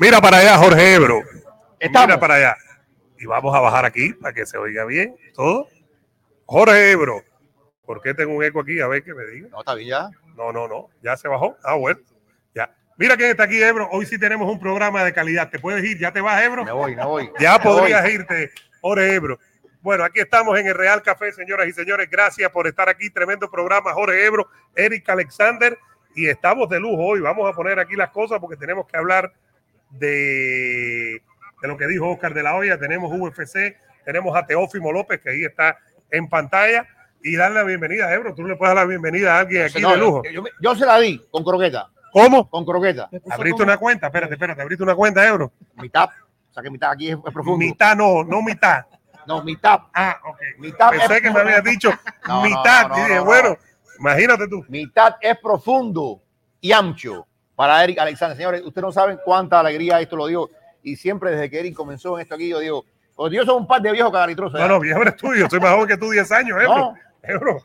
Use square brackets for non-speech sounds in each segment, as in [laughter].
Mira para allá, Jorge Ebro. Estamos. Mira para allá. Y vamos a bajar aquí para que se oiga bien todo. Jorge Ebro. ¿Por qué tengo un eco aquí? A ver que me diga. No, está bien ya. No, no, no. Ya se bajó. Ah, bueno. Ya. Mira quién está aquí, Ebro. Hoy sí tenemos un programa de calidad. ¿Te puedes ir? ¿Ya te vas, Ebro? Me voy, me voy. [laughs] Ya Me podrías voy. irte, Jorge Ebro. Bueno, aquí estamos en el Real Café, señoras y señores. Gracias por estar aquí. Tremendo programa, Jorge Ebro, Eric Alexander. Y estamos de lujo hoy. Vamos a poner aquí las cosas porque tenemos que hablar de, de lo que dijo Oscar de la Hoya. Tenemos UFC, tenemos a Teófimo López, que ahí está en pantalla. Y darle la bienvenida a Ebro. Tú le puedes dar la bienvenida a alguien aquí No, de lujo. Yo, yo- yo se la di con croqueta. ¿Cómo? Con croqueta. Abriste una cuenta. Espérate, espérate. Abriste una cuenta, Ebro. Mitad. O sea que mitad aquí es, es profundo. Mitad no, no mitad. No, mitad. Ah, ok. Mitad Pensé es- que me habías dicho [laughs] No, mitad. no, y no, dije, no, bueno, imagínate tú. Mitad es profundo y ancho para Eric Alexander. Señores, ustedes no saben cuánta alegría esto lo dio. Y siempre desde que Eric comenzó en esto aquí, yo digo, porque yo soy un par de viejos cagalitrosos. No, no, viejo eres tú. Yo soy más joven que tú 10 años, Ebro. No. Ebro,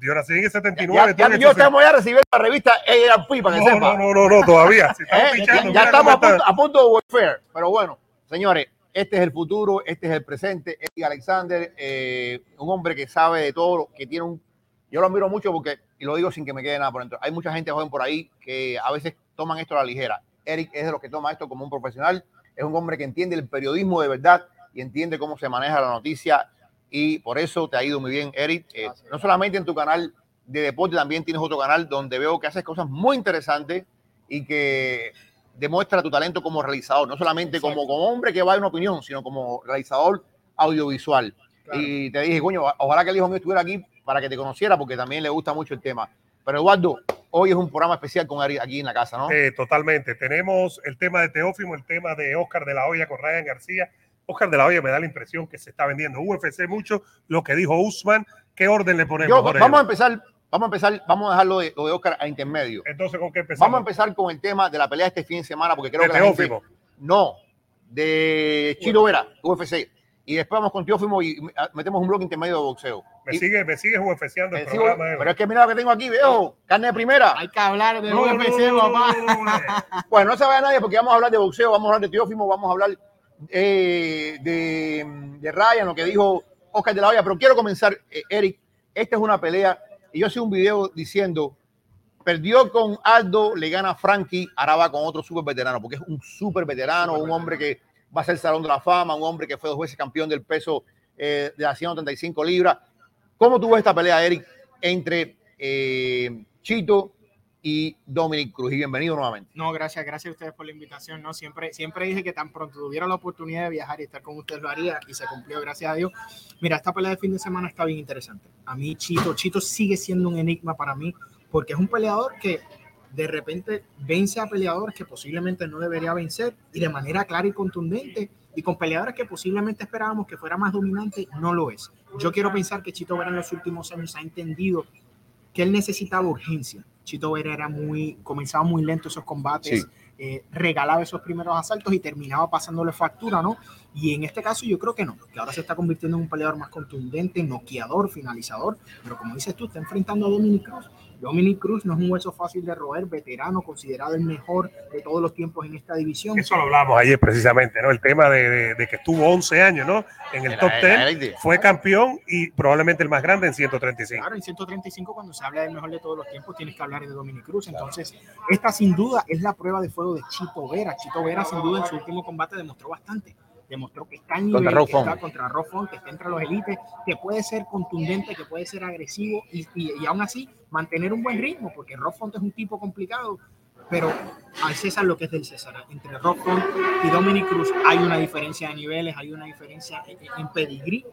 yo nací en el Ya, 79. ya, ya yo 60. estamos ya a recibir la revista ARP para que no, sepa. no, no, no, no, todavía. Si [laughs] estamos Eh, pichando, ya, ya estamos a punto, a punto de welfare. Pero bueno, señores, este es el futuro, este es el presente. Eric Alexander, eh, un hombre que sabe de todo, que tiene un. Yo lo admiro mucho porque, y lo digo sin que me quede nada por dentro, hay mucha gente joven por ahí que a veces toman esto a la ligera. Eric es de los que toma esto como un profesional, es un hombre que entiende el periodismo de verdad y entiende cómo se maneja la noticia y por eso te ha ido muy bien, Eric. Eh, no solamente en tu canal de deporte, también tienes otro canal donde veo que haces cosas muy interesantes y que demuestra tu talento como realizador, no solamente como, como hombre que va a una opinión, sino como realizador audiovisual. Y te dije, coño, ojalá que el hijo mío estuviera aquí para que te conociera, porque también le gusta mucho el tema. Pero Eduardo, hoy es un programa especial con Ari aquí en la casa, ¿no? Eh, totalmente. Tenemos el tema de Teófimo, el tema de Oscar de la Hoya con Ryan García. Oscar de la Hoya me da la impresión que se está vendiendo UFC mucho. Lo que dijo Usman, ¿qué orden le ponemos? Yo- vamos a empezar, vamos a empezar, vamos a dejarlo de, lo de Oscar a intermedio. Entonces, ¿con qué empezamos? Vamos a empezar con el tema de la pelea este fin de semana, porque creo de que la gente- Teófimo. No, de Chito Vera, UFC. Y después vamos con Teófimo y metemos un bloque intermedio de boxeo. Me Y- sigue, me sigue UFCando el sigo- programa. Ebro. pero es que mira lo que tengo aquí, viejo. Carne de primera. Hay que hablar de No, no, UFC, no, no, papá. no, no, no. Bueno, no se vaya nadie porque vamos a hablar de boxeo, vamos a hablar de Teófimo, vamos a hablar eh, de, de Ryan, lo que dijo Oscar de la Hoya. Pero quiero comenzar, eh, Eric. Esta es una pelea. Y yo hice un video diciendo: perdió con Aldo, le gana Frankie, ahora va con otro súper veterano, porque es un súper veterano, un hombre que va a ser Salón de la Fama, un hombre que fue dos veces campeón del peso eh, de las 135 libras. ¿Cómo tuvo esta pelea, Eric, entre eh, Chito y Dominic Cruz? Y bienvenido nuevamente. No, gracias, gracias a ustedes por la invitación. No, siempre, siempre dije que tan pronto tuviera la oportunidad de viajar y estar con ustedes lo haría y se cumplió, gracias a Dios. Mira, esta pelea de fin de semana está bien interesante. A mí Chito, Chito sigue siendo un enigma para mí porque es un peleador que de repente vence a peleadores que posiblemente no debería vencer y de manera clara y contundente y con peleadores que posiblemente esperábamos que fuera más dominante, no lo es. Yo quiero pensar que Chito Vera en los últimos años ha entendido que él necesitaba urgencia. Chito Vera era muy, comenzaba muy lento esos combates, Sí. eh, regalaba esos primeros asaltos y terminaba pasándole factura, ¿no? Y en este caso yo creo que no, que ahora se está convirtiendo en un peleador más contundente, noqueador, finalizador, pero como dices tú, está enfrentando a Dominic Cruz. Dominic Cruz no es un hueso fácil de roer, veterano, considerado el mejor de todos los tiempos en esta división. Eso lo hablamos ayer precisamente, ¿no? El tema de, de- de que estuvo 11 años, ¿no? En el Era- top era 10, Eric. fue campeón y probablemente el más grande en 135. Claro, en 135 cuando se habla del mejor de todos los tiempos tienes que hablar de Dominic Cruz. Entonces, esta sin duda es la prueba de fuego de Chito Vera. Chito Vera sin duda en su último combate demostró bastante. Demostró que está en nivel, Contra que está contra que está entre los élites, que puede ser contundente, que puede ser agresivo y, y, y aún así mantener un buen ritmo, porque Rob Font es un tipo complicado, pero al César lo que es del César. Entre Rob Font y Dominic Cruz hay una diferencia de niveles, hay una diferencia en, en pedigrí.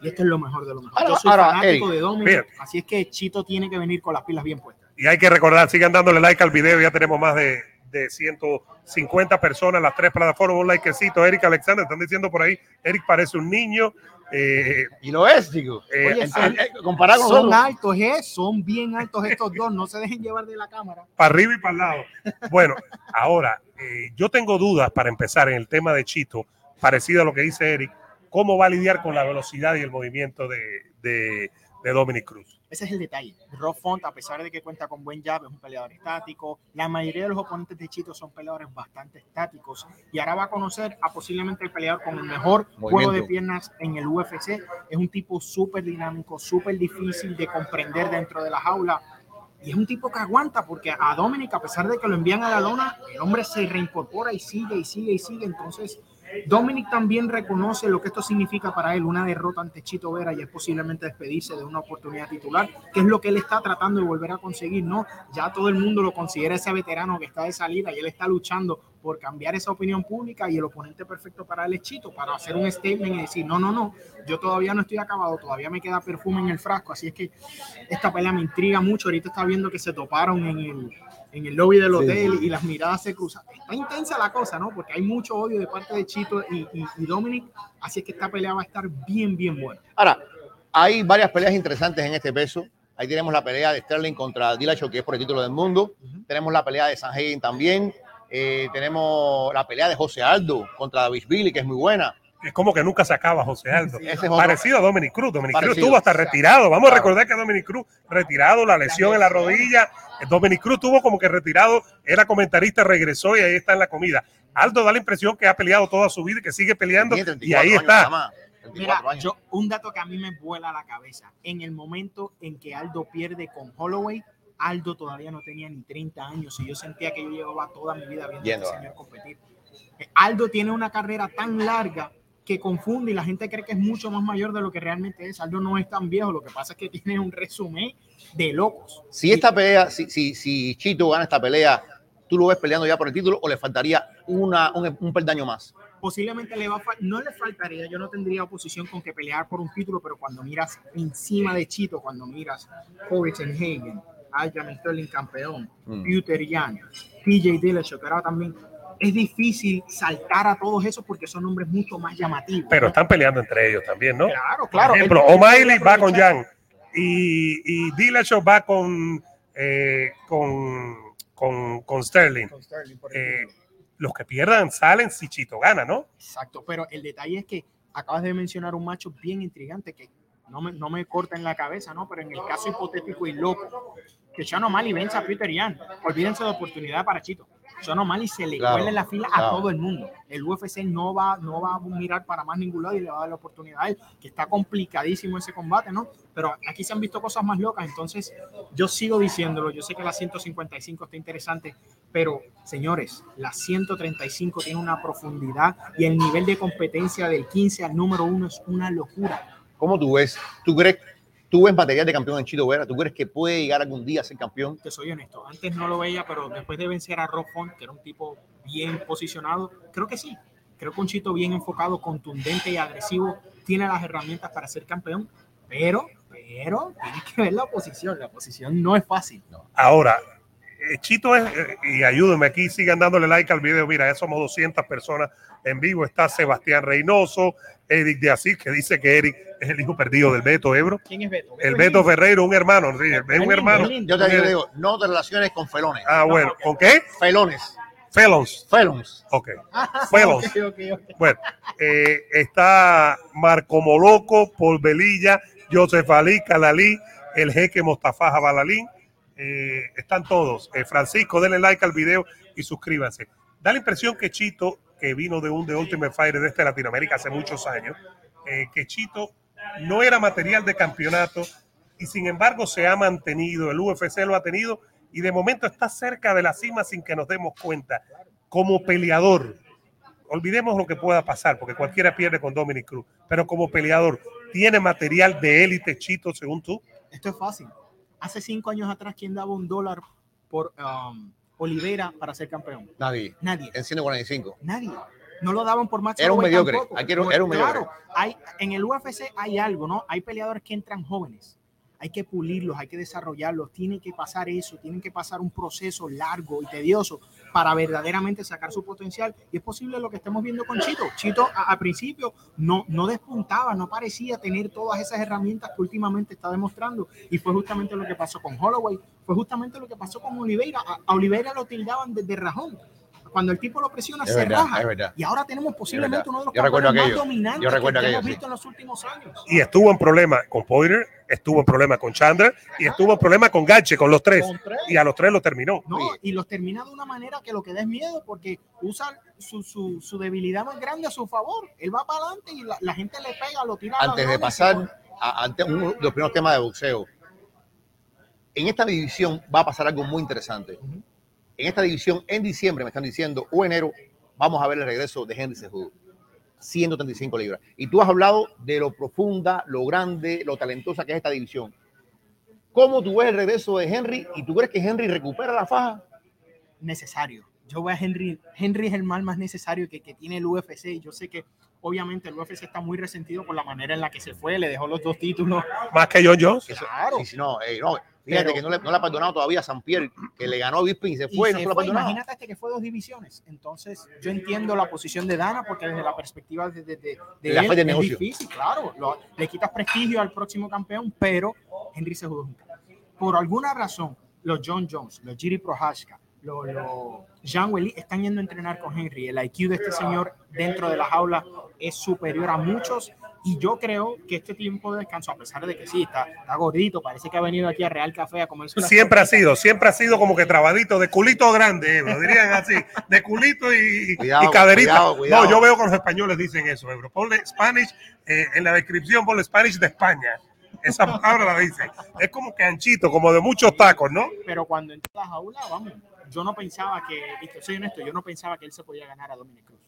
Y esto es lo mejor de lo mejor. Ahora- Yo soy ahora, fanático Eric, de Dominic, mira. así es que Chito tiene que venir con las pilas bien puestas. Y hay que recordar, sigan dándole like al video, ya tenemos más de, de 150 personas las tres plataformas, un likecito, Eric Alexander, están diciendo por ahí, Eric parece un niño, eh, Y lo es, digo. eh, Oye, son- comparado con altos, ¿eh? Son bien altos estos dos. No se dejen llevar de la cámara. para arriba y para el lado. Bueno, ahora, eh, yo tengo dudas para empezar en el tema de Chito, parecido a lo que dice Eric, cómo va a lidiar con la velocidad y el movimiento de, de, de Dominic Cruz. Ese es el detalle. Rob Font, a pesar de que cuenta con buen jab, es un peleador estático. La mayoría de los oponentes de Chito son peleadores bastante estáticos. Y ahora va a conocer a posiblemente el peleador con el mejor juego de piernas en el UFC. Es un tipo súper dinámico, súper difícil de comprender dentro de la jaula. Y es un tipo que aguanta porque a Dominic, a pesar de que lo envían a la lona, el hombre se reincorpora y sigue y sigue y sigue. Entonces, Dominic también reconoce lo que esto significa para él, una derrota ante Chito Vera y es posiblemente despedirse de una oportunidad titular, que es lo que él está tratando de volver a conseguir, ¿no? Ya todo el mundo lo considera ese veterano que está de salida y él está luchando por cambiar esa opinión pública y el oponente perfecto para él es Chito, para hacer un statement y decir, no, no, no, yo todavía no estoy acabado, todavía me queda perfume en el frasco, así es que esta pelea me intriga mucho, ahorita está viendo que se toparon en el en el lobby del hotel y las miradas se cruzan. Está intensa la cosa, ¿no? Porque hay mucho odio de parte de Chito y, y, Dominic, así es que esta pelea va a estar bien, bien buena. Ahora, hay varias peleas interesantes en este peso. Ahí tenemos la pelea de Sterling contra Dillashaw, que es por el título del mundo. Tenemos la pelea de Sanhagen también. Eh, tenemos la pelea de José Aldo contra David Billy, que es muy buena es como que nunca se acaba José Aldo. Parecido a Dominic Cruz. Dominic Cruz estuvo hasta retirado. Vamos a recordar que Dominic Cruz retirado, la lesión en la rodilla. Dominic Cruz tuvo como que retirado, era comentarista, regresó y ahí está en la comida. Aldo da la impresión que ha peleado toda su vida y que sigue peleando y ahí está. Mira, yo, un dato que a mí me vuela la cabeza. En el momento en que Aldo pierde con Holloway, Aldo todavía no tenía ni 30 años y yo sentía que yo llevaba toda mi vida viendo a este señor competir. Aldo tiene una carrera tan larga que confunde y la gente cree que es mucho más mayor de lo que realmente es. Aldo no es tan viejo, lo que pasa es que tiene un resumen de locos. Si esta pelea, si, si, si Chito gana esta pelea, ¿tú lo ves peleando ya por el título o le faltaría una, un, un peldaño más? Posiblemente le va no le faltaría, yo no tendría oposición con que pelear por un título, pero cuando miras encima de Chito, cuando miras Hagen, Aljamain Sterling campeón, mm. Peter Young, PJ Dillashaw, que ahora también es difícil saltar a todos esos porque son nombres mucho más llamativos. Pero están peleando entre ellos también, ¿no? Claro, claro. Por ejemplo, O'Malley va con Jan y, y Dillashaw va con, eh, con, con, con, Sterling. Eh, los que pierdan salen si Chito gana, ¿no? Exacto, pero el detalle es que acabas de mencionar un macho bien intrigante que no me, no me corta en la cabeza, ¿no? Pero en el caso hipotético y loco, que Sean O'Malley vence a Peter Yan, olvídense de oportunidad para Chito. Son normal y se le claro, la fila a todo el mundo. El UFC no va, no va a mirar para más ningún lado y le va a dar la oportunidad a él, que está complicadísimo ese combate, ¿no? Pero aquí se han visto cosas más locas, entonces yo sigo diciéndolo, yo sé que la 155 está interesante, pero señores, la 135 tiene una profundidad y el nivel de competencia del 15 al número 1 es una locura. ¿Cómo tú ves? ¿Tú crees ¿Tú ves material de campeón en Chito Vera? ¿Tú crees que puede llegar algún día a ser campeón? Te soy honesto, antes no lo veía, pero después de vencer a Rob Font, que era un tipo bien posicionado, creo que sí. Creo que un Chito bien enfocado, contundente y agresivo tiene las herramientas para ser campeón, pero, pero tienes que ver la oposición. La oposición no es fácil. Ahora, eh, Chito es, eh, y ayúdenme aquí, sigan dándole like al video. Mira, ya somos 200 personas en vivo. Está Sebastián Reynoso, Eric de Asís, que dice que Eric es el hijo perdido del Beto Ebro. ¿Quién es Beto? El Beto Ferreiro, un hermano, es un hermano. Yo te digo, no te relaciones con felones. Ah, bueno, ¿con qué? Felones. Felons. [laughs] Felons. Ok. Felons. Bueno, eh, está Marco Moloco, Paul Belilla, Joseph Ali, Calalí, el jeque Mostafa Jabalalín. Eh, están todos. Eh, Francisco, denle like al video y suscríbanse. Da la impresión que Chito que vino de un de Ultimate Fighter de este Latinoamérica hace muchos años, eh, que Chito no era material de campeonato y sin embargo se ha mantenido, el UFC lo ha tenido y de momento está cerca de la cima sin que nos demos cuenta. Como peleador, olvidemos lo que pueda pasar, porque cualquiera pierde con Dominic Cruz, pero como peleador, ¿tiene material de élite Chito según tú? Esto es fácil. Hace cinco años atrás, ¿quién daba un dólar por um, Olivera para ser campeón? Nadie. Nadie. En 145. Nadie. No lo daban por más. Era un mediocre. era un mediocre. Claro, hay, en el UFC hay algo, ¿no? Hay peleadores que entran jóvenes hay que pulirlos, hay que desarrollarlos, tienen que pasar eso, tienen que pasar un proceso largo y tedioso para verdaderamente sacar su potencial. Y es posible lo que estemos viendo con Chito. Chito al principio no, no despuntaba, no parecía tener todas esas herramientas que últimamente está demostrando. Y fue justamente lo que pasó con Holloway, fue justamente lo que pasó con Oliveira. A, Oliveira lo tildaban desde rajón cuando el tipo lo presiona, Es se verdad, raja. es verdad. Y ahora tenemos posiblemente uno de los Yo recuerdo más dominantes Yo recuerdo que aquello, hemos sí. visto en los últimos años. Y estuvo en problema con Poirier, estuvo en problema con Chandler y estuvo en problema con Gache, con los tres. Con tres. Y a los tres lo terminó. No, y los termina de una manera que lo que da es miedo porque usa su, su, su debilidad más grande a su favor. Él va para adelante y la, la gente le pega, lo tira a la Antes de pasar a, ante uno de los primeros temas de boxeo, en esta división va a pasar algo muy interesante. En esta división, en diciembre, me están diciendo, o enero, vamos a ver el regreso de Henry Cejudo. 135 libras. Y tú has hablado de lo profunda, lo grande, lo talentosa que es esta división. ¿Cómo tú ves el regreso de Henry y tú crees que Henry recupera la faja? necesario. Yo voy a Henry. Henry es el mal más necesario que, que tiene el UFC. Y yo sé que obviamente el UFC está muy resentido por la manera en la que se fue. Le dejó los dos títulos. Más que John Jones. Claro. y si no, eh, no, fíjate Pero- que no le, no le ha perdonado todavía a San Pierre, que le ganó a Bisping y se fue y no se se lo ha fue. perdonado. Imagínate este que fue dos divisiones. Entonces, yo entiendo la posición de Dana porque desde la perspectiva de, de, de- de La él fe de es negocio. difícil, claro. Lo- le quitas prestigio al próximo campeón, pero Henry se jugó. Por alguna razón, los John Jones, los Giri Prohaska, los, los Jean Welly están yendo a entrenar con Henry. El IQ de este señor dentro de la jaula es superior a muchos. Y yo creo que este tiempo de descanso, a pesar de que sí, está, está gordito, parece que ha venido aquí a Real Café a comerse Siempre ha sido, siempre ha sido como que trabadito, de culito grande, Ebro, dirían así, de culito y, Cuidado, y caderita. cuidado, cuidado. No, yo veo que los españoles dicen eso, Ebro. Ponle Spanish, eh, en la descripción ponle Spanish de España. Esa palabra la dice. Es como que anchito, como de muchos tacos, ¿no? pero cuando entró a la jaula, vamos, yo no pensaba que, y te soy honesto, yo no pensaba que él se podía ganar a Dominic Cruz.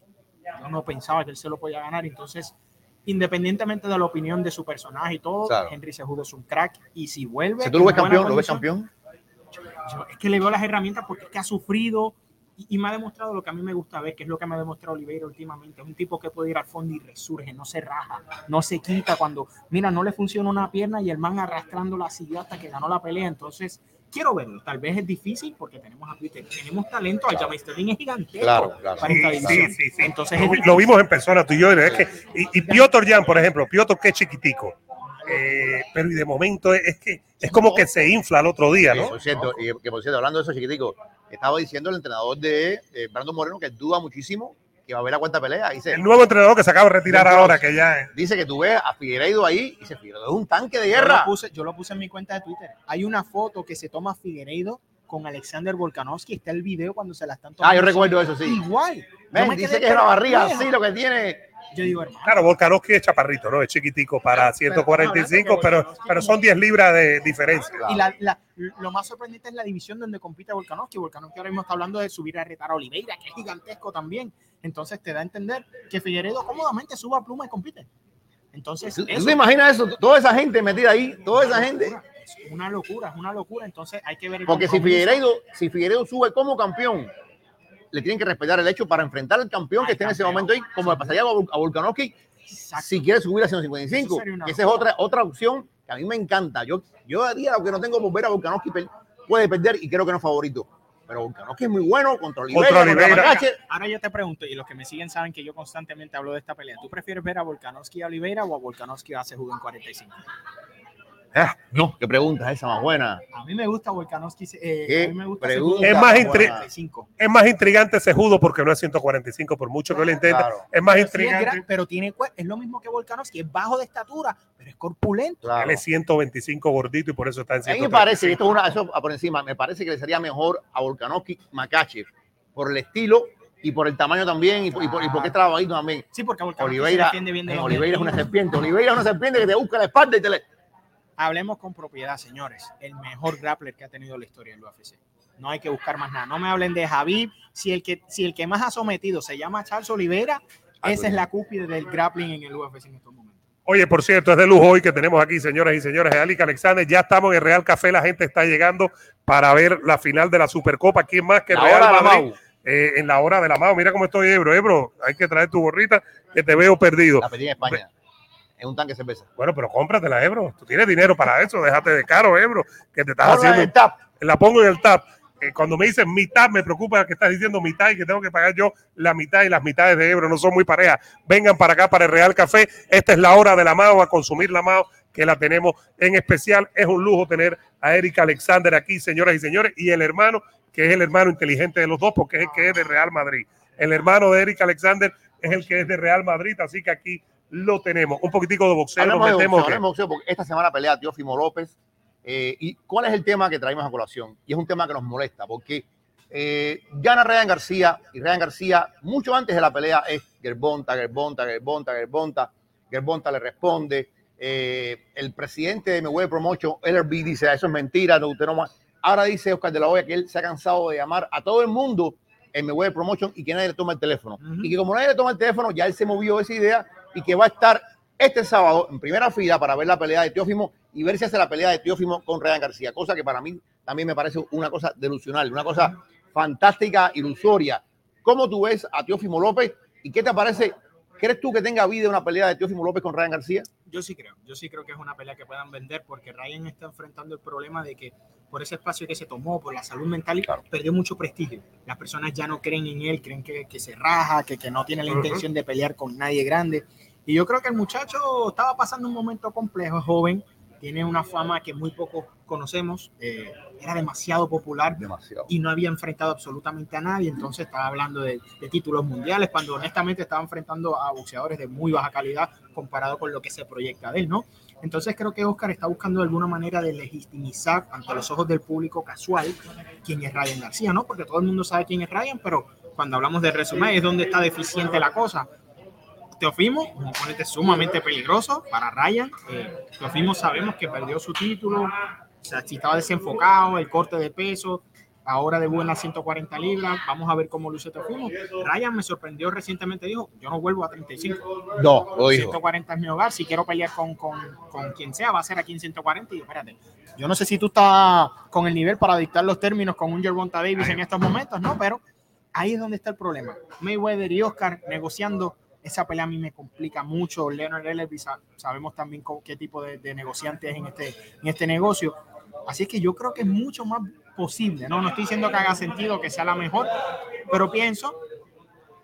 Yo no pensaba que él se lo podía ganar, entonces, independientemente de la opinión de su personaje y todo, Claro. Henry Cejudo es un crack y si vuelve... Si tú lo ves campeón, lo ves campeón. yo- es que le veo las herramientas porque es que ha sufrido y, y me ha demostrado lo que a mí me gusta ver, que es lo que me ha demostrado Oliveira últimamente. Es un tipo que puede ir al fondo y resurge, no se raja, no se quita cuando, mira, no le funciona una pierna y el man arrastrando la silla hasta que ganó la pelea. Entonces, quiero verlo. Tal vez es difícil porque tenemos a Peter, tenemos talento. Aljamain Sterling es gigantesco Claro, claro. para esta Sí, sí, sí, sí. Entonces, Lo, lo vimos en persona tú y yo. Es que, y, y Piotr Jan, por ejemplo, Piotr que es chiquitico. eh, pero y de momento es, es que es como que se infla el otro día, Sí, ¿no? por cierto, y que por cierto, hablando de eso, chiquitico, estaba diciendo el entrenador de eh, Brandon Moreno que duda muchísimo que va a haber la cuarta pelea. Dice, El nuevo entrenador que se acaba de retirar ahora, que ya es. dice que tú ves a Figueiredo ahí y dice, Figueiredo es un tanque de Yo lo, guerra. puse, yo lo puse en mi cuenta de Twitter. Hay una foto que se toma Figueiredo con Alexander Volkanovski. Está el video cuando se la están tomando. Ah, yo recuerdo eso, sí. Igual. Ven, dice que es la barriga así lo que tiene. Yo digo, hermano. Claro, Volkanovski es chaparrito, ¿no? Es chiquitico para Pero- 145, pero pero, pero son como- 10 libras de diferencia. Claro. Y la, la- lo más sorprendente es la división donde compite Volkanovski. Volkanovski ahora mismo está hablando de subir a retar a Oliveira, que es gigantesco también. Entonces te da a entender que Figueredo cómodamente suba a pluma y compite. Entonces, ¿Tú, tú eso te imaginas eso? Toda esa gente metida ahí, toda esa gente. es una locura, es una locura. Entonces hay que ver el Porque si. Figueiredo, si Figueiredo sube como campeón, le tienen que respetar el hecho para enfrentar al campeón que esté en ese momento ahí, como le pasaría a Vol- a Volkanovski si quiere subir a Eso 155. sería una que esa es otra, otra opción que a mí me encanta. Yo, yo haría lo que no tengo por ver a Volkanovski puede perder y creo que no es favorito. Pero Volkanovski es muy bueno contra Oliveira. Contra Oliveira. Ahora yo te pregunto, y los que me siguen saben que yo constantemente hablo de esta pelea. ¿Tú prefieres ver a Volkanovski y a Oliveira o a Volkanovski a Cejudo en 45? Ah, no, qué pregunta esa más buena. A mí me gusta Volkanovski. eh, a mí me gusta Es más más intri- buena. 45. Es más intrigante ese judo porque no es 145, por mucho que lo intente. Claro, Es más Pero sí es intrigante. gran- pero tiene es lo mismo que Volkanovski, es bajo de estatura, pero es corpulento. claro. Él es 125 gordito y por eso está en A mí me 135. parece, esto es una, eso por encima, me parece que le sería mejor a Volkanovski Makachev por el estilo y por el tamaño también y, por- y por, y porque es trabajito también. Sí, porque Volkanovski se Oliveira, defiende bien de eh, Oliveira es una serpiente. Oliveira es una serpiente que te busca la espalda y te le. Hablemos con propiedad, señores. El mejor grappler que ha tenido la historia del UFC. No hay que buscar más nada. No me hablen de Javib. Si el que, si el que más ha sometido se llama Charles Oliveira, Ah, esa es la cúpide del grappling en el UFC en estos momentos. Oye, por cierto, es de lujo hoy que tenemos aquí, señoras y señores, de Alic Alexander. Ya estamos en el Real Café, la gente está llegando para ver la final de la Supercopa. ¿Quién más que La Real hora de la? Mau. Eh, en la hora de la mano. Mira cómo estoy, Ebro. Ebro, hay que traer tu gorrita que te veo perdido. La pedí en España. Es un tanque de cerveza. Bueno, pero cómpratela, Ebro. Tú tienes dinero para eso. Déjate de caro, Ebro, que te estás Ponla en haciendo. el tap. La pongo en el tap. Eh, cuando me dicen mitad, me preocupa que estás diciendo mitad y que tengo que pagar yo la mitad y las mitades de Ebro no son muy parejas. Vengan para acá, para el Real Café. Esta es la hora de la MAO, a consumir la MAO, que la tenemos en especial. Es un lujo tener a Erika Alexander aquí, señoras y señores, y el hermano que es el hermano inteligente de los dos, porque es el que es de Real Madrid. El hermano de Eric Alexander es el que es de Real Madrid, así que aquí lo tenemos. Un poquitico de boxeo. Nos de metemos boxeo, que- de boxeo, porque esta semana pelea Teófimo López. eh, ¿Y cuál es el tema que traemos a colación? Y es un tema que nos molesta, porque eh, gana Ryan García, y Ryan García, mucho antes de la pelea, es Gerbonta, Gerbonta, Gerbonta, Gerbonta. Gerbonta le responde. eh, el presidente de MW Promotion, LRB, dice, eso es mentira, no, usted no más. Ahora dice Oscar de la Hoya que él se ha cansado de llamar a todo el mundo en MW Promotion y que nadie le toma el teléfono. Ujú. Y que como nadie le toma el teléfono, ya él se movió esa idea y que va a estar este sábado en primera fila para ver la pelea de Teófimo y ver si hace la pelea de Teófimo con Ryan García, cosa que para mí también me parece una cosa delusional, una cosa fantástica, ilusoria. ¿Cómo tú ves a Teófimo López y qué te parece? ¿Crees tú que tenga vida una pelea de Teófimo López con Ryan García? Yo sí creo, yo sí creo que es una pelea que puedan vender porque Ryan está enfrentando el problema de que por ese espacio que se tomó, por la salud mental, Claro. perdió mucho prestigio. Las personas ya no creen en él, creen que, que se raja, que, que no tiene la Ujú. intención de pelear con nadie grande. Y yo creo que el muchacho estaba pasando un momento complejo, joven, tiene una fama que muy pocos conocemos, eh, era demasiado popular Demasiado. y no había enfrentado absolutamente a nadie, entonces estaba hablando de, de títulos mundiales, cuando honestamente estaba enfrentando a boxeadores de muy baja calidad comparado con lo que se proyecta de él, ¿no? Entonces creo que Oscar está buscando alguna manera de legitimizar ante los ojos del público casual quién es Ryan García, ¿no? Porque todo el mundo sabe quién es Ryan, pero cuando hablamos de resumen es donde está deficiente la cosa. Teofimo, un oponente sumamente peligroso para Ryan. Eh, Teofimo sabemos que perdió su título, o sea, si estaba desenfocado, el corte de peso, ahora debut en las 140 libras, vamos a ver cómo luce Teofimo. Ryan me sorprendió recientemente, dijo, yo no vuelvo a 35, No, lo dijo. 140 es mi hogar, si quiero pelear con, con, con quien sea, va a ser aquí en 140 y yo, espérate, yo no sé si tú estás con el nivel para dictar los términos con un Gervonta Davis en estos momentos, ¿no? Pero ahí es donde está el problema. Mayweather y Oscar negociando, esa pelea a mí me complica mucho. Leonard Ellerby sa- sabemos también con qué tipo de, de negociante es en este, en este negocio. Así es que yo creo que es mucho más posible, ¿no? No estoy diciendo que haga sentido que sea la mejor, pero pienso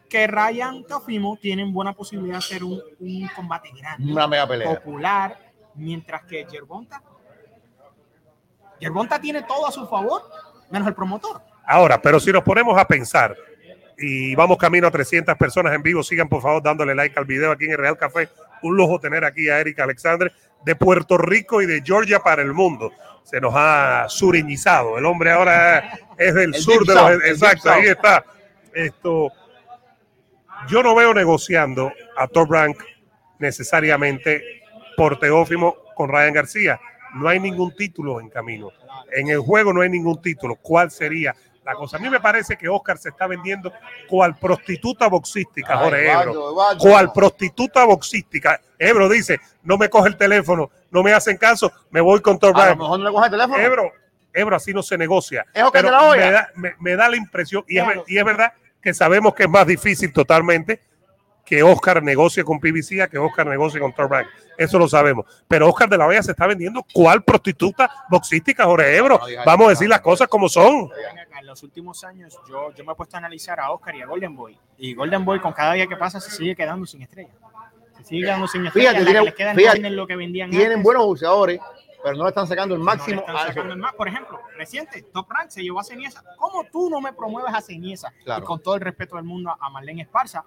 que Ryan Teofimo tienen buena posibilidad de hacer un, un combate grande, Una mega pelea. popular, mientras que Gervonta, Gervonta tiene todo a su favor, menos el promotor. Ahora, pero si nos ponemos a pensar y vamos camino a 300 personas en vivo, sigan por favor dándole like al video aquí en el Real Café. Un lujo tener aquí a Eric Alexander de Puerto Rico y de Georgia para el mundo. Se nos ha suriñizado. El hombre ahora es del El sur de los. South, Exacto, ahí está. Esto. Yo no veo negociando a Top Rank necesariamente por Teófimo con Ryan García. No hay ningún título en camino. En el juego no hay ningún título. ¿Cuál sería la cosa? A mí me parece que Oscar se está vendiendo cual prostituta boxística, Jorge Ebro. Cual prostituta boxística. Ebro dice, no me coge el teléfono, no me hacen caso, me voy con A lo mejor no le coge el teléfono. Ebro, Ebro así no se negocia. Es Oscar Pero la me, da, me- me da la impresión, y es, y es verdad que sabemos que es más difícil totalmente que Oscar negocie con PBC a que Oscar negocie con Top Rank. Eso lo sabemos. Pero Oscar de la Hoya se está vendiendo cual prostituta boxística, Jorge Ebro. No Vamos a decir las cosas como son. En los últimos años yo, yo me he puesto a analizar a Oscar y a Golden Boy. Y Golden Boy con cada día que pasa se sigue quedando sin estrella. Se sigue quedando sin estrella. Fíjate, que tienen- les queda en fíjate, Golden lo que vendían Tienen antes. buenos boxeadores, pero no le están sacando el No máximo están a eso. sacando el más. Por ejemplo, reciente, Top Rank se llevó a Ceniza. ¿Cómo tú no me promueves a Ceniza? Claro. Y con todo el respeto del mundo a Marlene Esparza.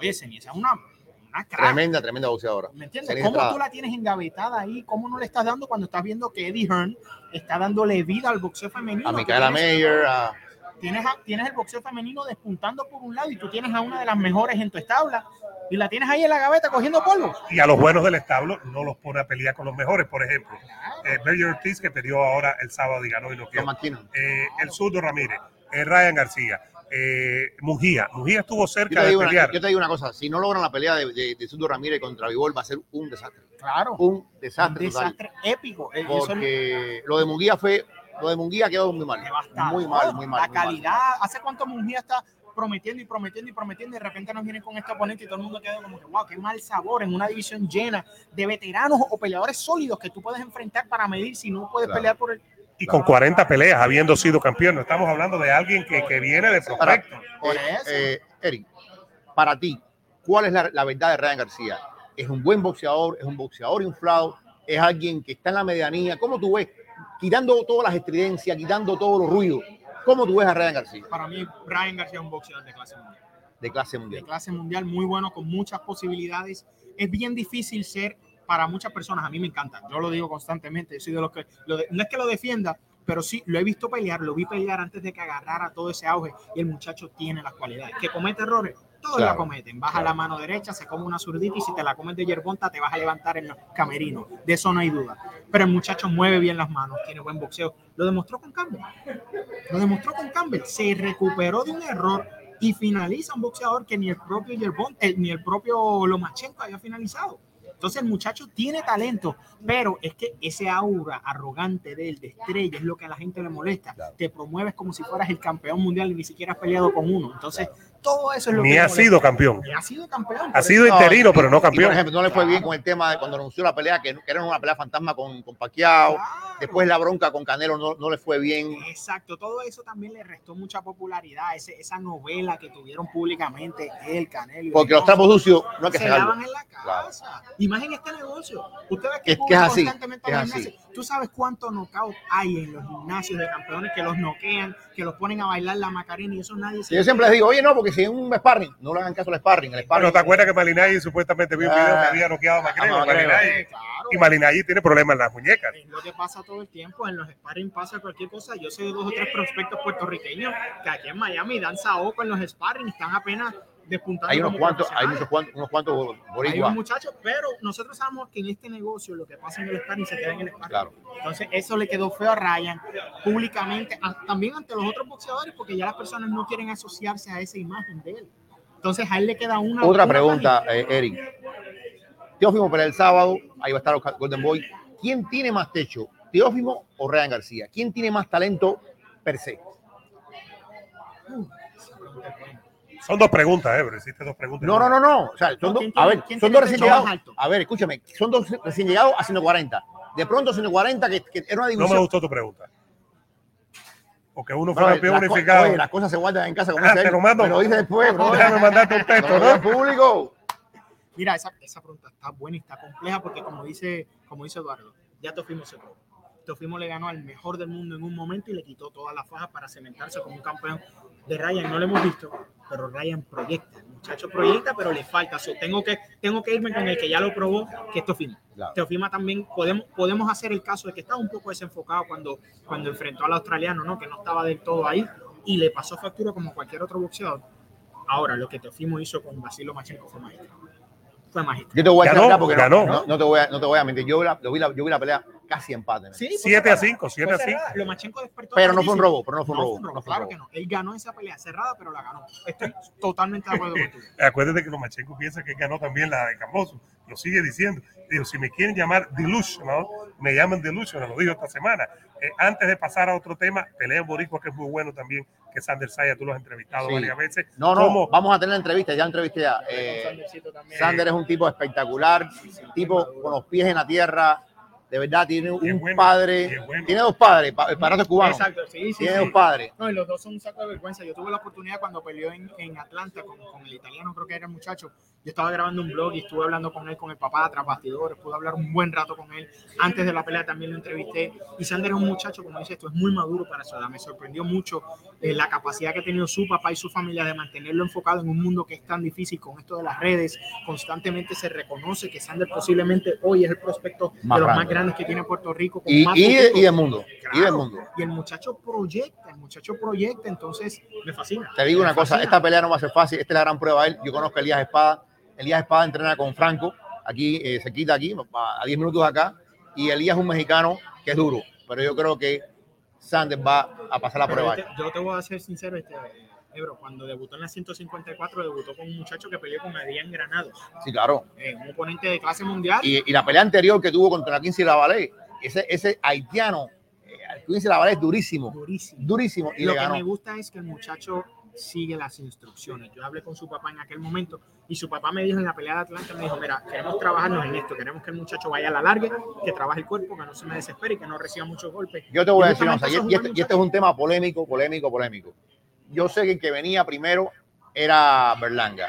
Oye, Ceniza es una, una crack. Tremenda, tremenda boxeadora. ¿Me entiendes? Ceniza ¿Cómo Estrada. tú la tienes engavetada ahí? ¿Cómo no le estás dando cuando estás viendo que Eddie Hearn está dándole vida al boxeo femenino? A Micaela tienes- Mayer, a tienes, a- tienes el boxeo femenino despuntando por un lado y tú tienes a una de las mejores en tu establa y la tienes ahí en la gaveta cogiendo polvo. Y a los buenos del establo no los pone a pelear con los mejores. Por ejemplo, eh, Berger Ortiz, que peleó ahora el sábado y ganó y no. McKinnon. Eh, el zurdo Ramírez, eh, Ryan García, eh, Mujía. Mujía estuvo cerca de una, pelear. yo te digo una cosa, si no logran la pelea de, de, de Zurdo Ramírez contra Vivol va a ser un desastre. Claro. Un Un desastre, total. desastre épico. Eh, Porque lo de Munguía fue, lo de Munguía quedó muy mal. Muy mal, muy mal. La muy mal. calidad, ¿hace cuánto Mungía está prometiendo y prometiendo y prometiendo y de repente nos vienen con este oponente y todo el mundo queda como que, wow, qué mal sabor en una división llena de veteranos o peleadores sólidos que tú puedes enfrentar para medir si no puedes Claro. pelear por el... y con 40 peleas, habiendo sido campeón. No estamos hablando de alguien que, que viene de prospecto. Por Eh, eh, Eric, para ti, ¿cuál es la, la verdad de Ryan García? ¿Es un buen boxeador? ¿Es un boxeador inflado? ¿Es alguien que está en la medianía? ¿Cómo tú ves? Quitando todas las estridencias, quitando todos los ruidos. ¿Cómo tú ves a Ryan García Para mí, Ryan García es un boxeador de clase mundial. de clase De mundial? clase mundial, muy bueno, con muchas posibilidades. Es bien difícil ser para muchas personas. A mí me encanta. Yo lo digo constantemente. Yo soy de los que, lo de- no es que lo defienda, pero sí lo he visto pelear. Lo vi pelear antes de que agarrara todo ese auge. Y el muchacho tiene las cualidades. Que comete errores, todos Claro, la cometen. Baja claro. la mano derecha, se come una zurdita y si te la comes de yerbonta te vas a levantar en los camerinos. De eso no hay duda. Pero el muchacho mueve bien las manos, tiene buen boxeo. Lo demostró con Campbell. Lo demostró con Campbell. Se recuperó de un error y finaliza un boxeador que ni el propio Yerbonta, eh, ni el propio Lomachenko había finalizado. Entonces el muchacho tiene talento, pero es que ese aura arrogante de él, de estrella, es lo que a la gente le molesta. Claro. Te promueves como si fueras el campeón mundial y ni siquiera has peleado con uno. Entonces, todo eso es lo Ni que ha molesta. sido campeón. Ni ha sido campeón. Ha sido eso- interino, pero no Y, campeón. por ejemplo, no le fue Claro. bien con el tema de cuando anunció la pelea, que, que era una pelea fantasma con, con Pacquiao. Claro. Después la bronca con Canelo no, no le fue bien. Exacto, todo eso también le restó mucha popularidad, ese, esa novela que tuvieron públicamente él, Canelo. y Porque los trapos sucios no hay que se lavan en la casa. Y más en este negocio. Ustedes Es que, que es así, constantemente es a los así. gimnasios, Tú sabes cuántos knockouts hay en los gimnasios de campeones que los noquean, que los ponen a bailar la macarena y eso nadie se Y yo siempre les digo, oye, no, porque si es un sparring, no le hagan caso al sparring. El sparring Bueno, ¿te acuerdas que Malinay supuestamente vio un video que Ah. había noqueado a McGregor? A McGregor. Malinay. Eh, claro. Y Malinay tiene problemas en las muñecas. Es lo que pasa todo el tiempo. En los sparring pasa cualquier cosa. Yo sé de dos o tres prospectos puertorriqueños que aquí en Miami dan saoco en los sparring y están apenas despuntando. hay unos cuantos, hay muchos cuantos, unos cuantos Hay boricuas. un muchacho, pero nosotros sabemos que en este negocio lo que pasa en el sparring se queda en el sparring. Claro. Entonces, eso le quedó feo a Ryan públicamente, a- también ante los otros boxeadores, porque ya las personas no quieren asociarse a esa imagen de él. Entonces, a él le queda una. Otra una pregunta, eh, Eric. Teófimo para el sábado, ahí va a estar los Golden Boy. ¿Quién tiene más techo, Teófimo o Ryan García? ¿Quién tiene más talento per se? Son dos preguntas, ¿eh? Pero hiciste dos preguntas. No, no, no, no. O sea, son dos, ¿Quién a ver, son dos recién llegados. A ver, escúchame, son dos recién llegados a 140. De pronto 140, que, que era una No me división. gustó tu pregunta. Porque uno fue campeón unificado. oye, las cosas se guardan en casa. Como Ah, te lo mando. Me lo dice después, [laughs] bro. Déjame mandarte un texto, ¿no? público. Mira, esa, esa pregunta está buena y está compleja porque como dice, como dice Eduardo, ya se probó. Teofimo le ganó al mejor del mundo en un momento y le quitó todas las fajas para cementarse como un campeón. De Ryan no lo hemos visto, pero Ryan proyecta. El muchacho proyecta, pero le falta. So, tengo, que, tengo que irme con el que ya lo probó, que es Teofimo. Claro. Teofima también podemos, podemos hacer el caso de que estaba un poco desenfocado cuando, cuando enfrentó al australiano, ¿no? que no estaba del todo ahí y le pasó factura como cualquier otro boxeador. Ahora, lo que Teofimo hizo con Basilo Machenko fue magistral. Fue magistral. Yo te voy a Ganó, decir porque no- ganó. No, no te voy a, no te voy a mentir. Yo la, yo vi la, yo vi la pelea casi empate. ¿no? Sí, fue 7 a cerrada. 5, Fue 7 a 5. cerrada. Lomachenko despertó Pero no fue un robo, pero no fue un robo. no fue un claro robo. que no. Él ganó esa pelea cerrada, pero la ganó. Estoy totalmente de acuerdo contigo. [laughs] Acuérdate que Lomachenko piensa que ganó también la de Camboso. Lo sigue diciendo. Digo, si me quieren llamar delusional, me llaman delusional, lo digo esta semana. Eh, antes de pasar a otro tema, pelea en Boricua, que es muy bueno también, que Sander Saya, tú lo has entrevistado Sí. varias veces. No, no, ¿Cómo? vamos a tener entrevista, ya entrevisté ya. Eh. Sander es un tipo espectacular, tipo con los pies en la tierra, de verdad tiene un bueno, padre, bueno. tiene dos padres, pa- el padrastro es cubano, Exacto, sí, sí. tiene sí. dos padres. No, y los dos son un saco de vergüenza. Yo tuve la oportunidad cuando peleó en, en Atlanta con, con el italiano, creo que era el muchacho. Yo estaba grabando un blog y estuve hablando con él, con el papá, tras bastidores. Pude hablar un buen rato con él. Antes de la pelea también lo entrevisté. Y Sander es un muchacho, como dices, esto es muy maduro para su edad. Me sorprendió mucho eh, la capacidad que ha tenido su papá y su familia de mantenerlo enfocado en un mundo que es tan difícil con esto de las redes. Constantemente se reconoce que Sander posiblemente hoy es el prospecto Más de los más grande. Grandes que tiene Puerto Rico. con Y, más y, y del mundo, y del Claro. mundo. Y el muchacho proyecta, el muchacho proyecta, entonces me fascina. Te digo Me una cosa, fascina. esta pelea no va a ser fácil, esta es la gran prueba él. Yo conozco a Elías Espada, Elías Espada entrena con Franco, aquí, eh, se quita aquí, a 10 minutos acá, y Elías es un mexicano que es duro, pero yo creo que Sander va a pasar la Pero prueba. yo, te, yo te voy a ser sincero, este, Ebro, cuando debutó en la 154, debutó con un muchacho que peleó con Adrián Granados, Sí, claro. eh, un oponente de clase mundial. Y, y la pelea anterior que tuvo contra la 15 Lavalé, ese, ese haitiano, eh, 15 Lavalé es durísimo, durísimo. durísimo, y Lo le que ganó. me gusta es que el muchacho sigue las instrucciones. Yo hablé con su papá en aquel momento y su papá me dijo en la pelea de Atlanta, me dijo, mira, queremos trabajarnos en esto, queremos que el muchacho vaya a la larga, que trabaje el cuerpo, que no se me desespere y que no reciba muchos golpes. Yo te voy a Y decir y, y este, es y este es un tema polémico, polémico, polémico. Yo sé que el que venía primero era Berlanga.